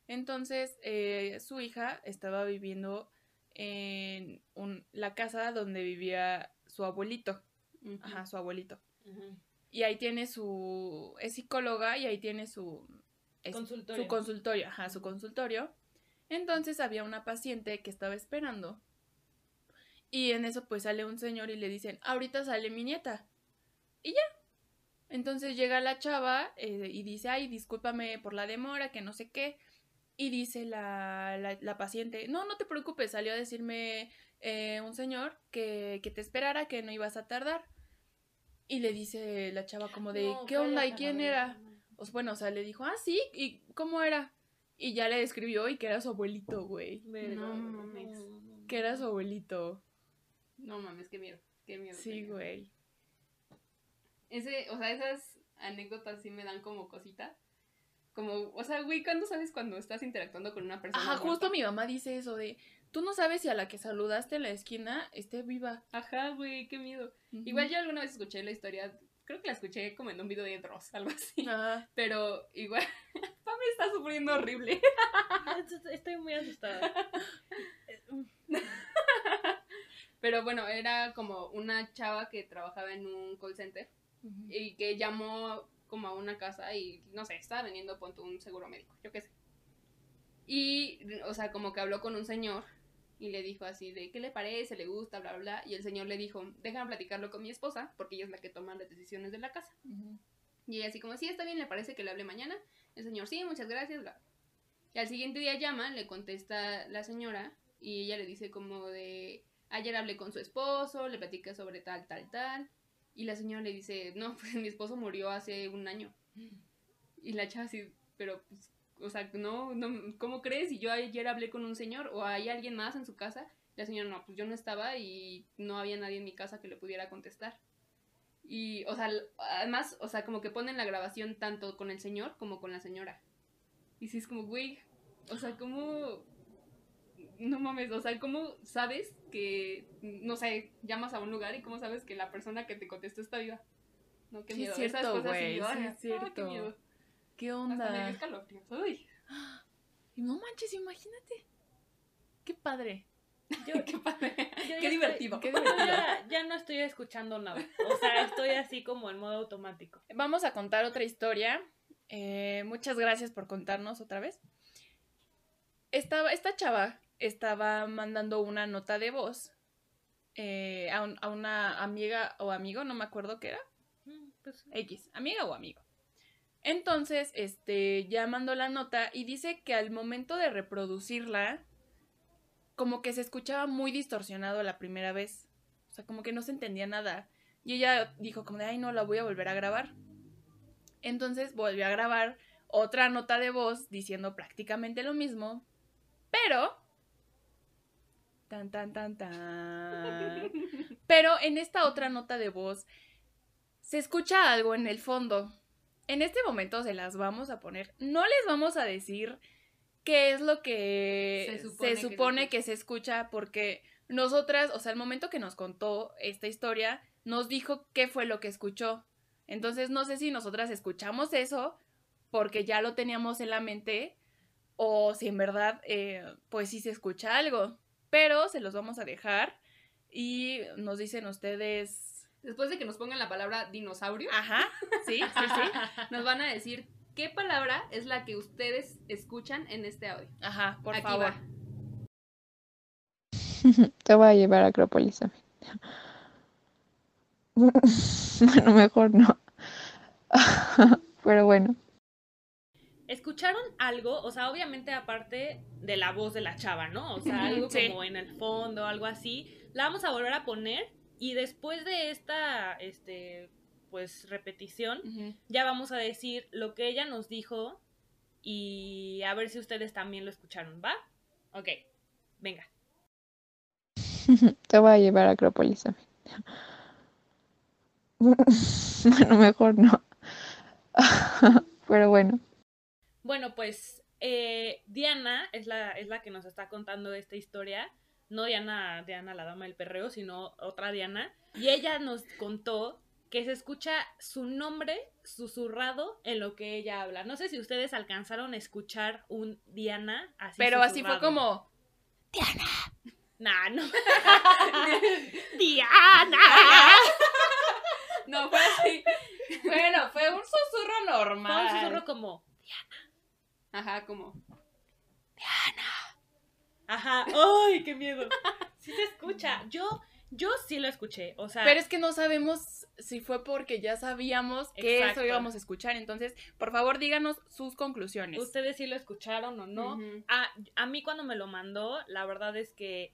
Entonces, eh, su hija estaba viviendo en un- la casa donde vivía su abuelito. Ajá, su abuelito. Y ahí tiene su... es psicóloga y ahí tiene su... es- Consultorio. Su consultorio, ajá, su consultorio. Entonces había una paciente que estaba esperando. Y en eso pues sale un señor y le dicen, ahorita sale mi nieta. Y ya. Entonces llega la chava eh, y dice, ay, discúlpame por la demora, que no sé qué. Y dice la, la, la paciente, no, no te preocupes, salió a decirme eh, un señor que, que te esperara, que no ibas a tardar. Y le dice la chava como de, No, ¿qué onda? ¿Y quién era? Pues bueno, o sea, le dijo, ah, sí, ¿y cómo era? Y ya le describió y que era su abuelito, güey. Verga, No güey, mames. no, no, no. Que era su abuelito. No mames, qué miedo. Qué miedo. Sí, güey. Ese, o sea, esas anécdotas sí me dan como cosita. Como, o sea, güey, ¿cuándo sabes cuando estás interactuando con una persona? Ajá, muerta? justo mi mamá dice eso de, tú no sabes si a la que saludaste en la esquina esté viva. Ajá, güey, qué miedo. Igual yo alguna vez escuché la historia, creo que la escuché como en un video de Dross, algo así. Ajá. Pero igual, Pame está sufriendo horrible. Estoy muy asustada. Pero bueno, era como una chava que trabajaba en un call center Ujú. y que llamó como a una casa y no sé, estaba vendiendo punto un seguro médico, yo qué sé. Y, o sea, como que habló con un señor y le dijo así de qué le parece, le gusta, bla, bla, bla. Y el señor le dijo, déjame platicarlo con mi esposa, porque ella es la que toma las decisiones de la casa. Ujú. Y ella así como, sí, está bien, le parece que le hable mañana. El señor, sí, muchas gracias, bla. Y al siguiente día llama, le contesta la señora y ella le dice como de, ayer hablé con su esposo, le platica sobre tal, tal, tal. Y la señora le dice, no, pues mi esposo murió hace un año. Y la chava así, pero pues, o sea, no, no, ¿cómo crees? Y yo ayer hablé con un señor o hay alguien más en su casa. La señora, no, pues yo no estaba y no había nadie en mi casa que le pudiera contestar. Y, o sea, además, o sea, como que ponen la grabación tanto con el señor como con la señora. Y sí es como, güey, o sea, ¿cómo...? No mames, o sea, ¿cómo sabes que, no sé, llamas a un lugar y cómo sabes que la persona que te contestó está viva? No, qué Sí, es miedo. cierto, Esas cosas güey, sí, sí, ay, es ay, qué cierto. miedo. ¿Qué Hasta me onda? escalofríos. Uy, Y No manches, imagínate. Qué padre. Yo, qué padre. yo Qué divertido. Qué divertido. ya, ya no estoy escuchando nada. O sea, estoy así como en modo automático. Vamos a contar otra historia. Eh, muchas gracias por contarnos otra vez. Estaba, esta chava estaba mandando una nota de voz eh, a, un- a una amiga o amigo, no me acuerdo qué era. Mm, Pues, X, amiga o amigo. Entonces, este, ya mandó la nota y dice que al momento de reproducirla, como que se escuchaba muy distorsionado la primera vez. O sea, como que no se entendía nada. Y ella dijo como de, ay, no, la voy a volver a grabar. Entonces volvió a grabar otra nota de voz diciendo prácticamente lo mismo, pero... Tan, tan, tan, tan. Pero en esta otra nota de voz se escucha algo en el fondo. En este momento se las vamos a poner. No les vamos a decir qué es lo que Se se supone supone, que se que, se escucha porque nosotras, o sea, el momento que nos contó esta historia, nos dijo qué fue lo que escuchó. Entonces no sé si nosotras escuchamos eso porque ya lo teníamos en la mente o si en verdad, eh, pues sí se escucha algo. Pero se los vamos a dejar y nos dicen ustedes... Después de que nos pongan la palabra dinosaurio, Ajá, sí, sí, sí. nos van a decir qué palabra es la que ustedes escuchan en este audio. Ajá, por Aquí favor. va. Te voy a llevar a Acrópolis a mí. Bueno, mejor no. Pero bueno. ¿Escucharon algo? O sea, obviamente aparte de la voz de la chava, ¿no? O sea, algo Sí. como en el fondo, algo así. La vamos a volver a poner y después de esta, este, pues repetición, ya vamos a decir lo que ella nos dijo y a ver si ustedes también lo escucharon, ¿va? Ok, venga. Te voy a llevar a Acrópolis a mí. Bueno, mejor no. Pero bueno. Bueno, pues eh, Diana es la, es la que nos está contando esta historia. No Diana, Diana la dama del perreo, sino otra Diana. Y ella nos contó que se escucha su nombre susurrado en lo que ella habla. No sé si ustedes alcanzaron a escuchar un Diana así. Pero así fue como. Nah, no. Diana. No, fue así. Bueno, fue un susurro Fue normal. un susurro como. Ajá, como. Ajá. ¡Ay, qué miedo! Sí se escucha. Yo, yo sí lo escuché. O sea, Pero es que no sabemos si fue porque ya sabíamos que Exacto. eso íbamos a escuchar. Entonces, por favor, díganos sus conclusiones. ustedes sí lo escucharon o no. A, a mí cuando me lo mandó, la verdad es que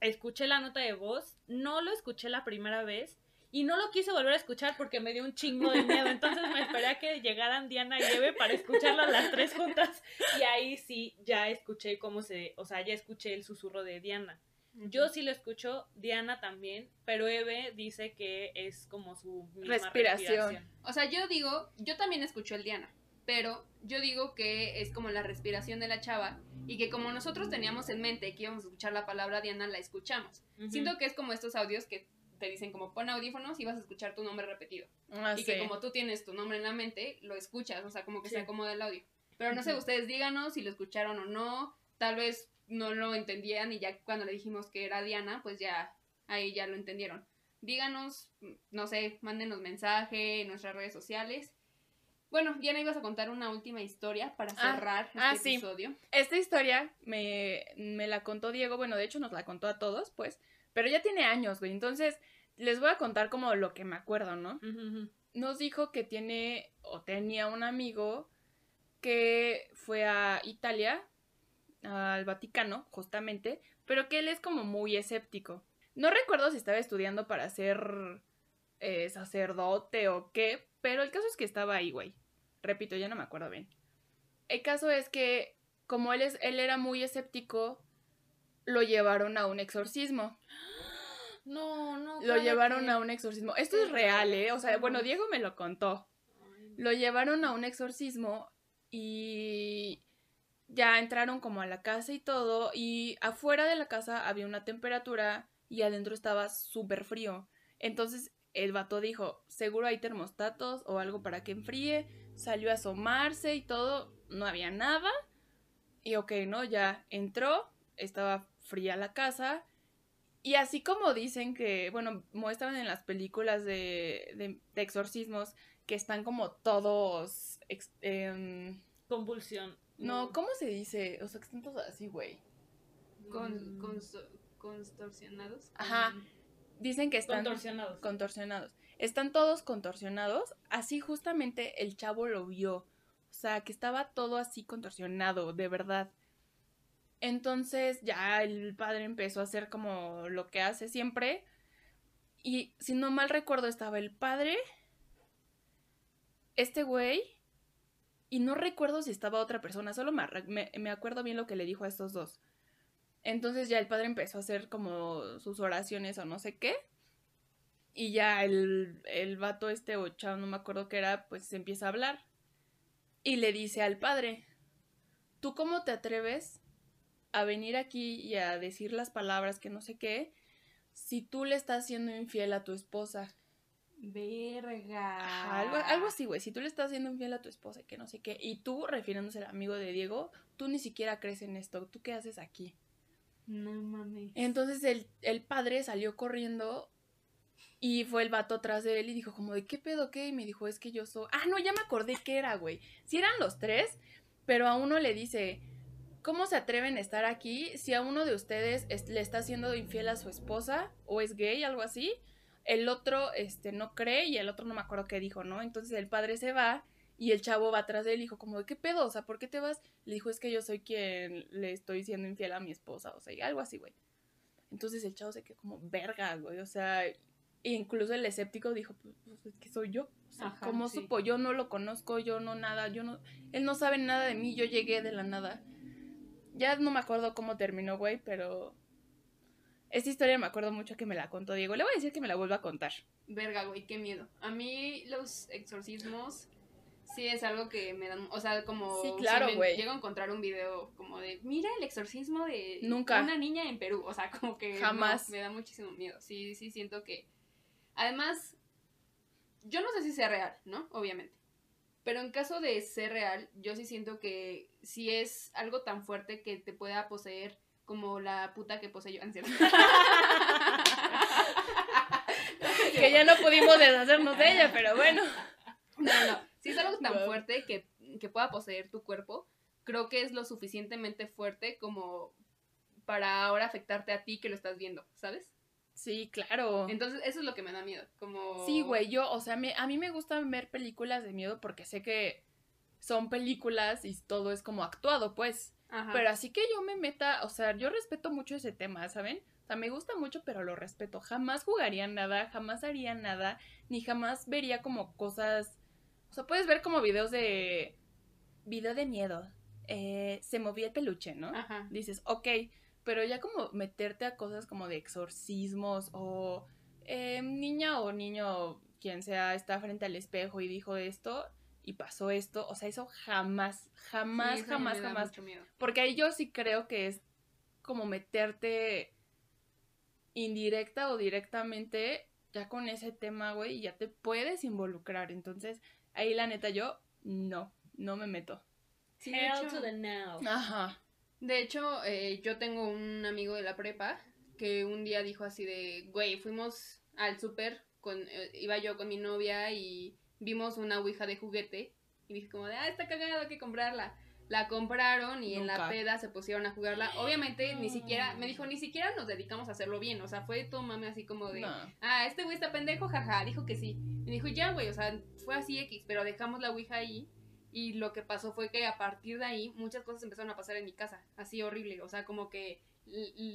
escuché la nota de voz, no lo escuché la primera vez y no lo quise volver a escuchar porque me dio un chingo de miedo. Entonces me esperé a que llegaran Diana y Eve para escucharlas las tres juntas y ahí sí ya escuché cómo se, o sea, ya escuché el susurro de Diana. Yo sí lo escucho, Diana también, pero Eve dice que es como su misma Respiración. O sea, yo digo, yo también escucho el Diana, pero yo digo que es como la respiración de la chava y que como nosotros teníamos en mente que íbamos a escuchar la palabra Diana, la escuchamos. Ujú. Siento que es como estos audios que te dicen como pon audífonos y vas a escuchar tu nombre repetido. Ah, y que sí. como tú tienes tu nombre en la mente, lo escuchas, o sea, como que Sí. se acomoda el audio. Pero no sé, ustedes díganos si lo escucharon o no, tal vez no lo entendían y ya cuando le dijimos que era Diana, pues ya ahí ya lo entendieron. Díganos, no sé, mándenos mensaje en nuestras redes sociales. Bueno, Diana, ibas a contar una última historia para Ah, cerrar este ah, sí. episodio. Esta historia me, me la contó Diego, bueno, de hecho nos la contó a todos, pues, pero ya tiene años, güey, entonces les voy a contar como lo que me acuerdo, ¿no? Nos dijo que tiene o tenía un amigo que fue a Italia, al Vaticano, justamente, pero que él es como muy escéptico. No recuerdo si estaba estudiando para ser eh, sacerdote o qué, pero el caso es que estaba ahí, güey. Repito, ya no me acuerdo bien. El caso es que, como él, es, él era muy escéptico, lo llevaron a un exorcismo. No, no. Lo llevaron a un exorcismo. Esto es real, ¿eh? O sea, bueno, Diego me lo contó. Lo llevaron a un exorcismo y ya entraron como a la casa y todo. Y afuera de la casa había una temperatura y adentro estaba súper frío. Entonces el vato dijo, seguro hay termostatos o algo para que enfríe. Salió a asomarse y todo. No había nada. Y ok, ¿no? Ya entró. Estaba fría la casa. Y así como dicen que, bueno, muestran en las películas de, de, de exorcismos que están como todos... ex- em, Convulsión. no, ¿cómo se dice? O sea, que están todos así, güey. Con, Mm. consto- constorsionados. Ajá. con- Dicen que están Contorsionados. contorsionados. Están todos contorsionados. Así justamente el chavo lo vio. O sea, que estaba todo así contorsionado, de verdad. Entonces ya el padre empezó a hacer como lo que hace siempre. Y si no mal recuerdo, estaba el padre, este güey, y no recuerdo si estaba otra persona, solo me, me, acuerdo bien lo que le dijo a estos dos. Entonces ya el padre empezó a hacer como sus oraciones o no sé qué. Y ya el, el vato este o chavo, no me acuerdo qué era, pues empieza a hablar. Y le dice al padre, ¿tú cómo te atreves a venir aquí y a decir las palabras que no sé qué si tú le estás siendo infiel a tu esposa? Verga. Ajá, algo, algo así, güey. Si tú le estás siendo infiel a tu esposa y que no sé qué, y tú, refiriéndose al amigo de Diego, tú ni siquiera crees en esto. ¿Tú qué haces aquí? No mames. Entonces el, el padre salió corriendo y fue el vato atrás de él y dijo como de qué pedo qué y me dijo es que yo soy ah no ya me acordé que era güey si eran los tres pero a uno le dice cómo se atreven a estar aquí si a uno de ustedes es- le está haciendo infiel a su esposa o es gay algo así el otro este no cree y el otro no me acuerdo qué dijo no entonces el padre se va y el chavo va atrás de él y dijo como qué pedo o sea por qué te vas le dijo es que yo soy quien le estoy siendo infiel a mi esposa o sea y algo así güey entonces el chavo se quedó como verga, güey. O sea, incluso el escéptico dijo, pues, pues, es que soy yo. O sea, Ajá, ¿Cómo sí. supo? Yo no lo conozco, yo no nada, yo no. Él no sabe nada de mí, yo llegué de la nada. Ya no me acuerdo cómo terminó, güey, pero. Esta historia me acuerdo mucho que me la contó Diego. Le voy a decir que me la vuelva a contar. Verga, güey, qué miedo. A mí los exorcismos Sí, es algo que me dan, o sea, como Sí, claro, si güey. llego a encontrar un video como de, mira el exorcismo de Nunca. una niña en Perú, o sea, como que no, Jamás. me da muchísimo miedo. Sí, sí siento que además yo no sé si sea real, ¿no? Obviamente. Pero en caso de ser real, yo sí siento que si es algo tan fuerte que te pueda poseer como la puta que poseyó, ¿no es cierto? Que ya no pudimos deshacernos de ella, pero bueno. No, no. Si es algo tan fuerte que, que pueda poseer tu cuerpo, creo que es lo suficientemente fuerte como para ahora afectarte a ti que lo estás viendo, ¿sabes? Sí, claro. Entonces, eso es lo que me da miedo. Como. Sí, güey, yo, o sea, me- a mí me gusta ver películas de miedo porque sé que son películas y todo es como actuado, pues. Ajá. Pero así que yo me meta, o sea, yo respeto mucho ese tema, ¿saben? O sea, me gusta mucho, pero lo respeto. Jamás jugaría nada, jamás haría nada, ni jamás vería como cosas. O sea, puedes ver como videos de. Video de miedo. Eh, se movía el peluche, ¿no? Ajá. dices, ok, pero ya como meterte a cosas como de exorcismos o eh, niña o niño, quien sea, está frente al espejo y dijo esto y pasó esto, o sea, eso jamás, jamás, Sí, eso jamás, jamás, porque ahí yo sí creo que es como meterte indirecta o directamente ya con ese tema, güey, y ya te puedes involucrar, entonces ahí la neta yo no, no me meto. Sí, Hell to the now. Ajá. De hecho, eh, yo tengo un amigo de la prepa que un día dijo así de, güey, fuimos al súper, con, eh, iba yo con mi novia y vimos una ouija de juguete y dije como de, ah, está cagado, hay que comprarla. La compraron y en la peda se pusieron a jugarla. Obviamente, ni siquiera, me dijo, ni siquiera nos dedicamos a hacerlo bien. O sea, fue todo mame así como de, No. ah, este güey está pendejo, jaja, dijo que sí. Me dijo, ya, güey, o sea, fue así X, pero dejamos la Ouija ahí. Y lo que pasó fue que a partir de ahí muchas cosas empezaron a pasar en mi casa, así horrible, o sea, como que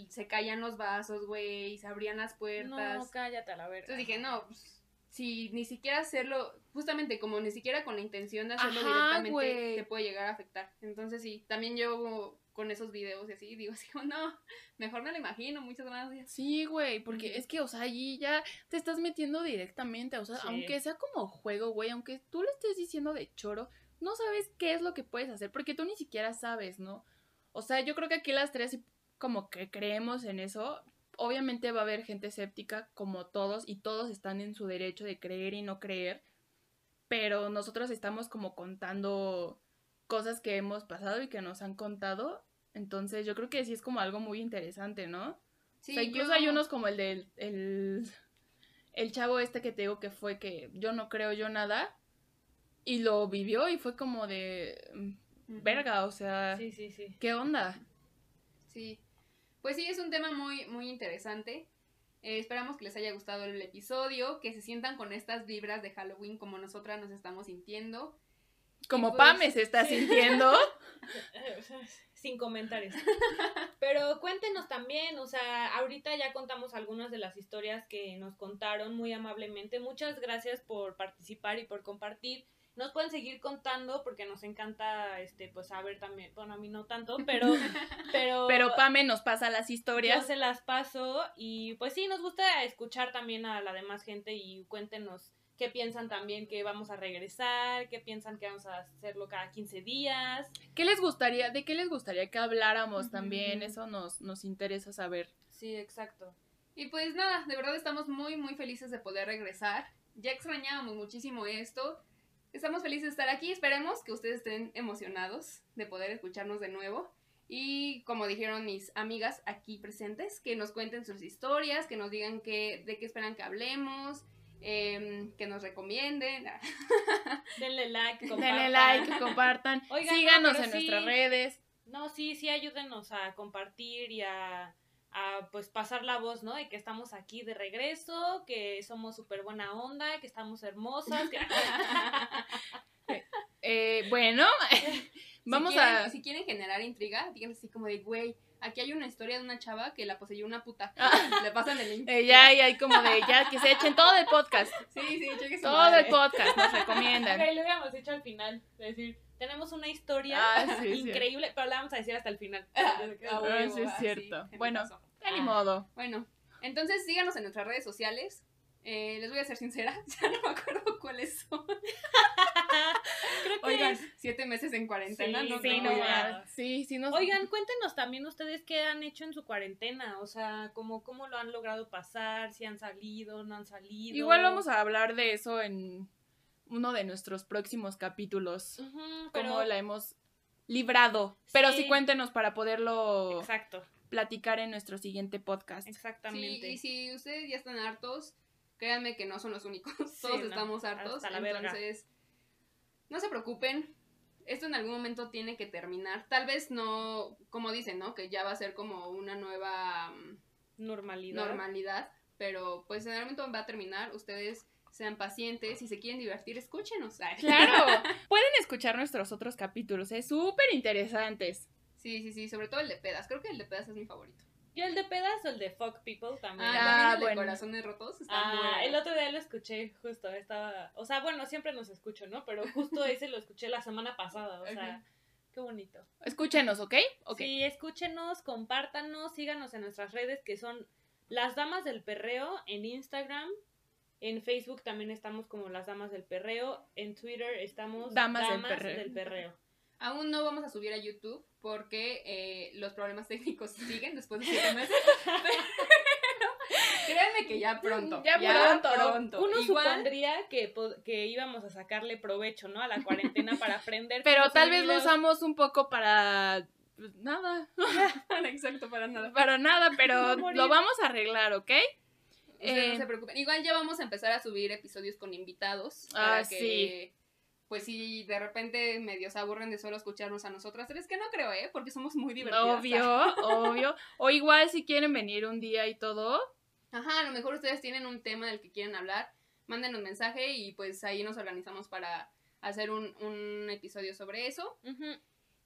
se caían los vasos, güey, y se abrían las puertas. No, cállate a la verga. Entonces dije, no, pues, si ni siquiera hacerlo, justamente como ni siquiera con la intención de hacerlo Ajá, directamente, te puede llegar a afectar. Entonces sí, también yo con esos videos y así, digo así, como, no, mejor me lo imagino, muchas gracias. Sí, güey, porque es que, o sea, allí ya te estás metiendo directamente, o sea, Sí. aunque sea como juego, güey, aunque tú lo estés diciendo de choro, no sabes qué es lo que puedes hacer, porque tú ni siquiera sabes, ¿no? O sea, yo creo que aquí las tres como que creemos en eso. Obviamente va a haber gente escéptica como todos y todos están en su derecho de creer y no creer, pero nosotros estamos como contando cosas que hemos pasado y que nos han contado, entonces yo creo que sí es como algo muy interesante, ¿no? Sí, o sea, incluso yo- hay unos como el del el, el chavo este que te digo que fue que yo no creo yo nada y lo vivió y fue como de mm, verga, o sea, Sí, sí, sí. ¿qué onda? Sí, pues sí, es un tema muy, muy interesante. Eh, esperamos que les haya gustado el episodio, que se sientan con estas vibras de Halloween como nosotras nos estamos sintiendo. Como pues, Pame se está sí. sintiendo. Sin comentarios. Pero cuéntenos también, o sea, ahorita ya contamos algunas de las historias que nos contaron muy amablemente. Muchas gracias por participar y por compartir. Nos pueden seguir contando porque nos encanta, este, pues saber también. Bueno, a mí no tanto, pero, pero, Pero Pame nos pasa las yo historias. se las paso y pues sí, nos gusta escuchar también a la demás gente y cuéntenos qué piensan también que vamos a regresar, qué piensan que vamos a hacerlo cada 15 días. ¿Qué les gustaría, de qué les gustaría que habláramos también? Eso nos, nos interesa saber. Sí, exacto. Y pues nada, de verdad estamos muy, muy felices de poder regresar. Ya extrañábamos muchísimo esto. Estamos felices de estar aquí. Esperemos que ustedes estén emocionados de poder escucharnos de nuevo. Y como dijeron mis amigas aquí presentes, que nos cuenten sus historias, que nos digan qué, de qué esperan que hablemos, em, que nos recomienden. Denle like, Denle compartan. like, compartan, Oigan, no, síganos en sí. nuestras redes. No, sí, sí, ayúdenos a compartir y a, a, pues pasar la voz, ¿no? De que estamos aquí de regreso, que somos súper buena onda, que estamos hermosas. que- Eh, bueno, vamos si quieren, a... Si quieren generar intriga, díganse así como de, güey, aquí hay una historia de una chava que la poseyó una puta. Le pasan el link. Eh, ya, ya hay como de, ya, que se echen todo el podcast. Sí, sí, Todo madre. el podcast nos recomiendan. Ok, lo hubiéramos hecho al final. Es decir, tenemos una historia Ah, sí, sí. increíble, pero la vamos a decir hasta el final. Ah, Ah, sí es ah, cierto. Bueno. Ya ni Ah. modo. Bueno, entonces síganos en nuestras redes sociales. Eh, les voy a ser sincera, ya no me acuerdo cuáles son. Creo que Oigan, es- siete meses en cuarentena, Sí, no sí, no, ya. Sí, sí nos... Oigan, cuéntenos también ustedes qué han hecho en su cuarentena, o sea, cómo, cómo lo han logrado pasar, si han salido, no han salido. Igual vamos a hablar de eso en uno de nuestros próximos capítulos. Ujú, Cómo pero... la hemos librado. Pero sí Sí. cuéntenos para poderlo Exacto, platicar en nuestro siguiente podcast. exactamente. Sí, y si ustedes ya están hartos, créanme que no son los únicos. Sí, Todos no, estamos hartos. hasta la verga. entonces, no se preocupen. Esto en algún momento tiene que terminar. Tal vez no, como dicen, ¿no? Que ya va a ser como una nueva mm, Normalidad. normalidad. Pero pues en algún momento va a terminar. Ustedes sean pacientes. Si se quieren divertir, escúchenos. Ay. Claro, pueden escuchar nuestros otros capítulos, es súper interesantes. Sí, sí, sí. Sobre todo el de pedas. Creo que el de pedas es mi favorito. ¿Y el de pedas o el de fuck people también? Ah, Ah, también el de bueno. corazones rotos. Está Ah, bueno. el otro día lo escuché justo, estaba, o sea, bueno, siempre nos escucho, ¿no? Pero justo ese lo escuché la semana pasada, o sea, qué bonito. Escúchenos, ¿ok? Ok. Sí, escúchenos, compártanos, síganos en nuestras redes que son Las Damas del Perreo en Instagram, en Facebook también estamos como Las Damas del Perreo, en Twitter estamos Damas del Perreo. Perreo. Aún no vamos a subir a YouTube porque eh, los problemas técnicos siguen después de siete meses. Pero créanme que ya pronto. Ya pronto. Uno Igual, supondría que, que íbamos a sacarle provecho, ¿no? A la cuarentena para aprender. Pero tal vez lo usamos un poco para nada, exacto, para nada. para nada, pero lo vamos a arreglar, ¿ok? Ustedes Eh, no se preocupen. Igual ya vamos a empezar a subir episodios con invitados. Ah, Para que, sí. Pues si de repente medio se aburren de solo escucharnos a nosotras tres, que no creo, ¿eh? Porque somos muy divertidas. Obvio, obvio. O igual si quieren venir un día y todo, Ajá, a lo mejor ustedes tienen un tema del que quieren hablar, mándenos mensaje y pues ahí nos organizamos para hacer un, un episodio sobre eso. Ujú.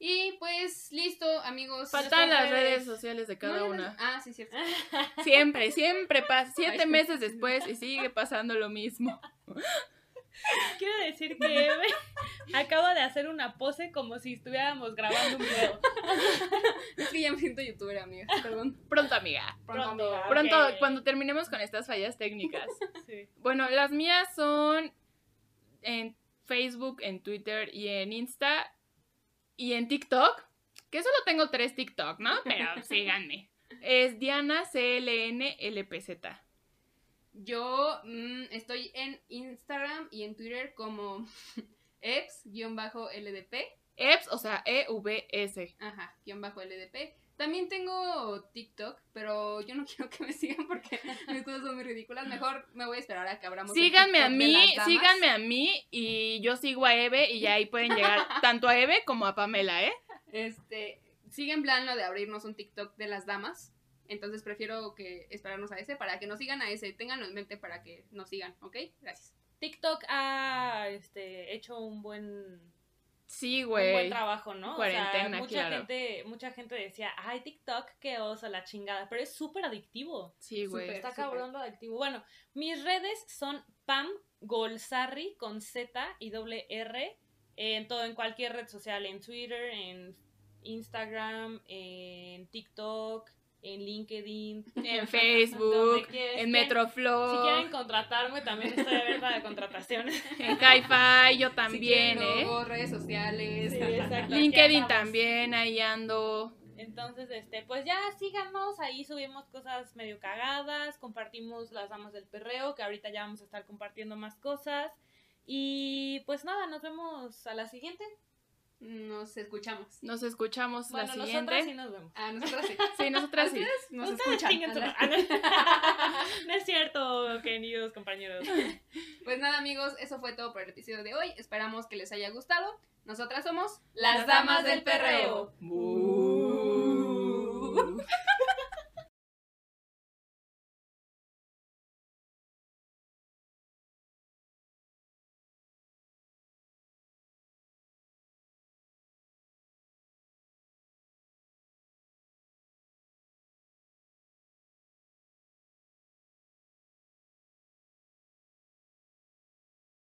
Y pues listo, amigos. faltan las redes. redes sociales de cada No, una. Ah, sí, cierto. Siempre, siempre pasa. Siete Ay. meses después y sigue pasando lo mismo. Quiero decir que Eve acaba de hacer una pose como si estuviéramos grabando un video. Es que ya me siento youtuber, amiga. Perdón. Pronto, amiga. Pronto, Pronto. amiga. Pronto, cuando terminemos con estas fallas técnicas. Sí. Bueno, las mías son en Facebook, en Twitter y en Insta y en TikTok. Que solo tengo tres TikTok, ¿no? Pero síganme. Es Diana CLN LPZ. Yo mm, estoy en Instagram y en Twitter como eps-ldp. EPS, o sea, EVS. Ajá, guion bajo LDP. También tengo TikTok, pero yo no quiero que me sigan porque mis cosas son muy ridículas. Mejor me voy a esperar a que abramos. el Síganme a mí, las damas. síganme a mí y yo sigo a Eve y ya ahí pueden llegar tanto a Eve como a Pamela, ¿eh? Este, sigue en plan lo de abrirnos un TikTok de las damas. Entonces prefiero que esperarnos a ese para que nos sigan a ese. Ténganlo en mente para que nos sigan, ¿ok? Gracias. TikTok ha este, hecho un buen, Sí, un buen güey. trabajo, ¿no? Cuarentena, o sea, mucha claro. gente, mucha gente decía, ay, TikTok, qué oso, la chingada. Pero es súper adictivo. Sí, güey. Está cabrón lo adictivo. Bueno, mis redes son Pam Golsarri con Z y doble R. En todo, en cualquier red social, en Twitter, en Instagram, en TikTok, en LinkedIn. En Facebook, en Si Metroflow, quieren contratarme, también estoy abierta de contrataciones. en Hi-Fi, yo Si también, quieren ¿eh? redes sociales. Sí, exacto. LinkedIn también, ahí ando. Entonces, este, pues ya síganos, ahí subimos cosas medio cagadas, compartimos las damas del perreo, que ahorita ya vamos a estar compartiendo más cosas. Y pues nada, nos vemos a la siguiente. Nos escuchamos. Nos escuchamos Bueno, la nosotras siguiente. sí nos vemos. Ah, nosotras sí. Sí, nosotras sí. Nos escuchan. Ah, no. No es cierto, queridos compañeros. Pues nada, amigos, eso fue todo por el episodio de hoy. Esperamos que les haya gustado. Nosotras somos Las Damas del Perreo. Bu.